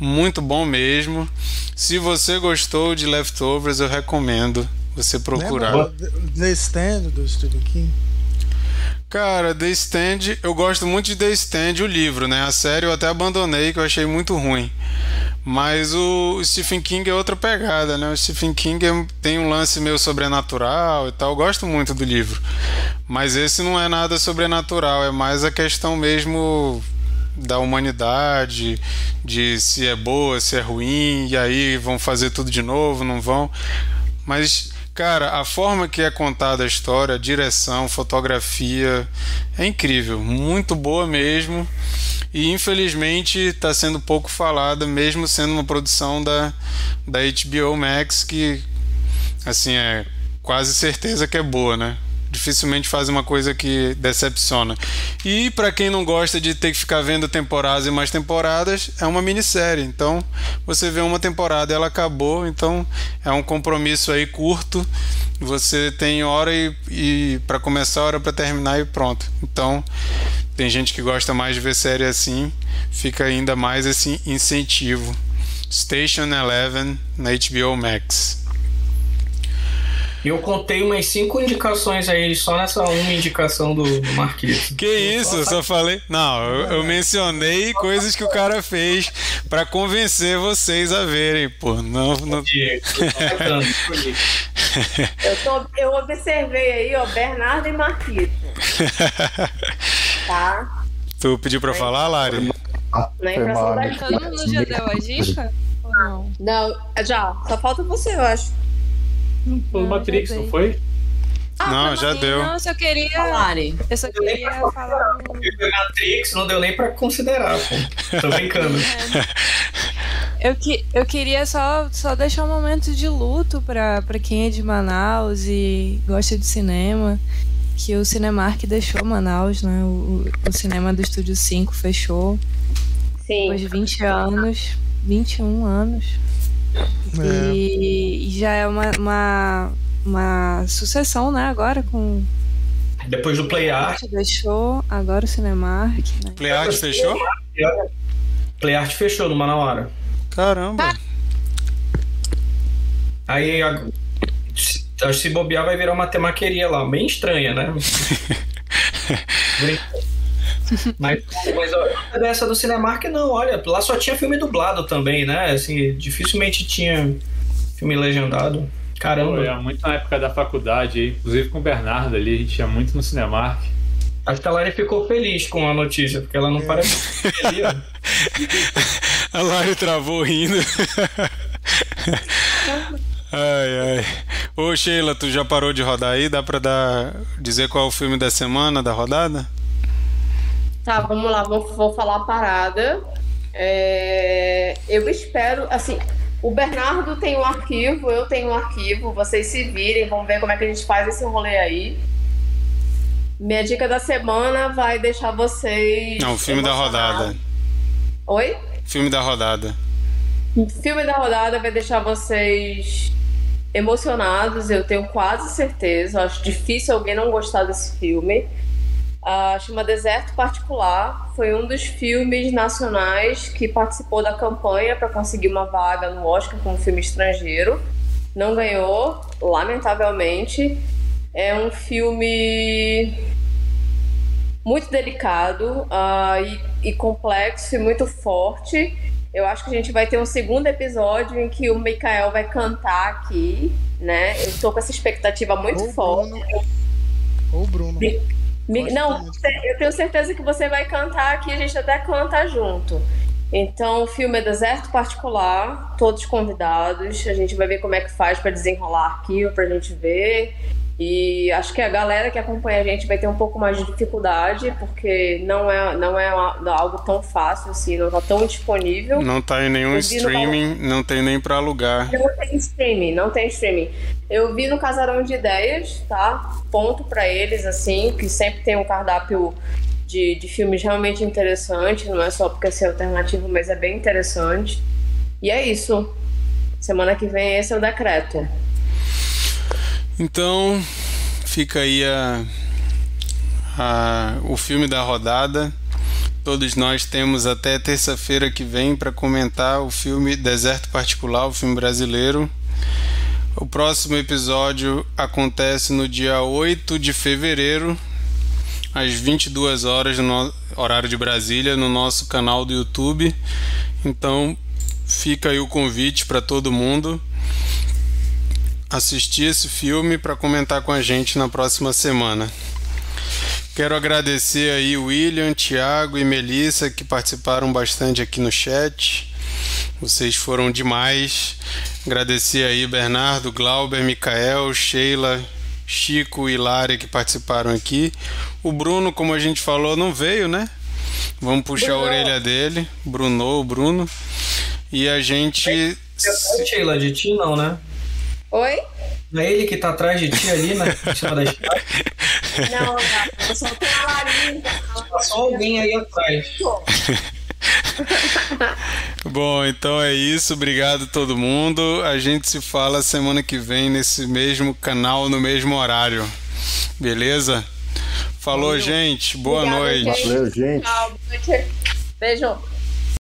muito bom mesmo. Se você gostou de Leftovers, eu recomendo você procurar. Lembra do The Stand do Stephen King? Cara, The Stand, eu gosto muito de The Stand, o livro, né? A série eu até abandonei, que eu achei muito ruim. Mas o Stephen King é outra pegada, né? O Stephen King é- tem um lance meio sobrenatural e tal. Eu gosto muito do livro. Mas esse não é nada sobrenatural, é mais a questão mesmo da humanidade, de se é boa, se é ruim, e aí vão fazer tudo de novo, não vão. Mas, cara, a forma que é contada a história, a direção, fotografia, é incrível, muito boa mesmo. E infelizmente está sendo pouco falada, mesmo sendo uma produção da, da HBO Max, que assim é quase certeza que é boa, né? Dificilmente faz uma coisa que decepciona. E para quem não gosta de ter que ficar vendo temporadas e mais temporadas, é uma minissérie. Então, você vê uma temporada e ela acabou, então é um compromisso aí curto. Você tem hora e, e para começar, hora para terminar e pronto. Então, tem gente que gosta mais de ver série assim, fica ainda mais esse incentivo. Station Eleven na HBO Max. E eu contei umas cinco indicações a ele só nessa uma indicação do, do Marquinhos. Que isso, eu só falei. Não, eu, eu mencionei coisas que o cara fez pra convencer vocês a verem, pô. Não, não... [LAUGHS] Eu, tô, eu observei aí, ó, Bernardo e Marquito, tá? Tu pediu pra falar, Lari? Na impressão mal, da amigo. Todo mundo já deu a dica? Ou não? Não, já. Só falta você, eu acho. Foi o Matrix, não foi? Não, já deu. Não, eu só queria. Falarem. Eu só queria falar. um- Matrix não deu nem pra considerar, pô. Tô brincando. [LAUGHS] Eu, que, eu queria só, só deixar um momento de luto para quem é de Manaus e gosta de cinema. Que o Cinemark deixou Manaus, né? O, o cinema do Estúdio 5 fechou. Sim. Depois de 20 anos. 21 anos. É. E, e já é uma, uma, uma sucessão, né? Agora com. Depois do Play Art. Deixou, agora o Cinemark. Né? Playart fechou? Play Art fechou no Manauara. Caramba. Aí, a- se, acho que se bobear, vai virar uma temaqueria lá, bem estranha, né? [LAUGHS] [LAUGHS] mas, mas ó, dessa do Cinemark, não, olha, lá só tinha filme dublado também, né? Assim, dificilmente tinha filme legendado. Caramba, Foi muito na época da faculdade, inclusive com o Bernardo ali, a gente ia muito no Cinemark. acho que a Lari ficou feliz com a notícia, porque ela não parece ali, ó. [LAUGHS] A Lari travou rindo. ai, ai. Ô Sheila, tu já parou de rodar aí? Dá pra dar, dizer qual é o filme da semana, da rodada? Tá, vamos lá, vou, vou falar a parada. É, eu espero, assim, o Bernardo tem um arquivo, eu tenho um arquivo, vocês se virem, vamos ver como é que a gente faz esse rolê aí. Minha dica da semana vai deixar vocês. Não, o filme da rodada. Oi? Filme da rodada. Filme da rodada vai deixar vocês emocionados, eu tenho quase certeza. Acho difícil alguém não gostar desse filme. Ah, chama Deserto Particular. Foi um dos filmes nacionais que participou da campanha para conseguir uma vaga no Oscar como filme estrangeiro. Não ganhou, lamentavelmente. É um filme muito delicado ah, e, e complexo e muito forte. Eu acho que a gente vai ter um segundo episódio em que o Mikael vai cantar aqui, né? Eu tô com essa expectativa muito Ou forte. Bruno. Ou o Bruno. Gosto Não, eu tenho certeza que você vai cantar aqui, a gente até canta junto. Então, o filme é Deserto Particular, todos convidados. A gente vai ver como é que faz para desenrolar arquivo pra gente ver. E acho que a galera que acompanha a gente vai ter um pouco mais de dificuldade, porque não é, não é algo tão fácil assim, não tá tão disponível. Não tá em nenhum no streaming, não tem nem pra alugar. Não tem streaming, não tem streaming. Eu vi no Casarão de Ideias, tá? Ponto pra eles, assim, que sempre tem um cardápio de, de filmes realmente interessantes, não é só porque é alternativo, mas é bem interessante. E é isso. Semana que vem esse é o decreto. Então, fica aí a, a- o filme da rodada. Todos nós temos até terça-feira que vem para comentar o filme Deserto Particular, o filme brasileiro. O próximo episódio acontece no dia 8 de fevereiro, às 22 horas, no horário de Brasília, no nosso canal do YouTube. Então, fica aí o convite para todo mundo assistir esse filme para comentar com a gente na próxima semana. Quero agradecer aí o William, Thiago e Melissa que participaram bastante aqui no chat. Vocês foram demais. Agradecer aí Bernardo, Glauber, Micael, Sheila, Chico e Lari que participaram aqui. O Bruno, como a gente falou, não veio, né? Vamos puxar a orelha dele. Bruno, o Bruno. E a gente. É Sheila, de ti não, né? Oi? Não é ele que tá atrás de ti ali, na, em cima da [LAUGHS] escada? Não, não. Eu só tenho a Larinha. Tá só alguém aí atrás. [LAUGHS] Bom, então é isso. Obrigado a todo mundo. A gente se fala semana que vem nesse mesmo canal, no mesmo horário. Beleza? Falou, gente. Boa Obrigada, noite. gente. Valeu, gente. Tchau, boa noite. Beijo.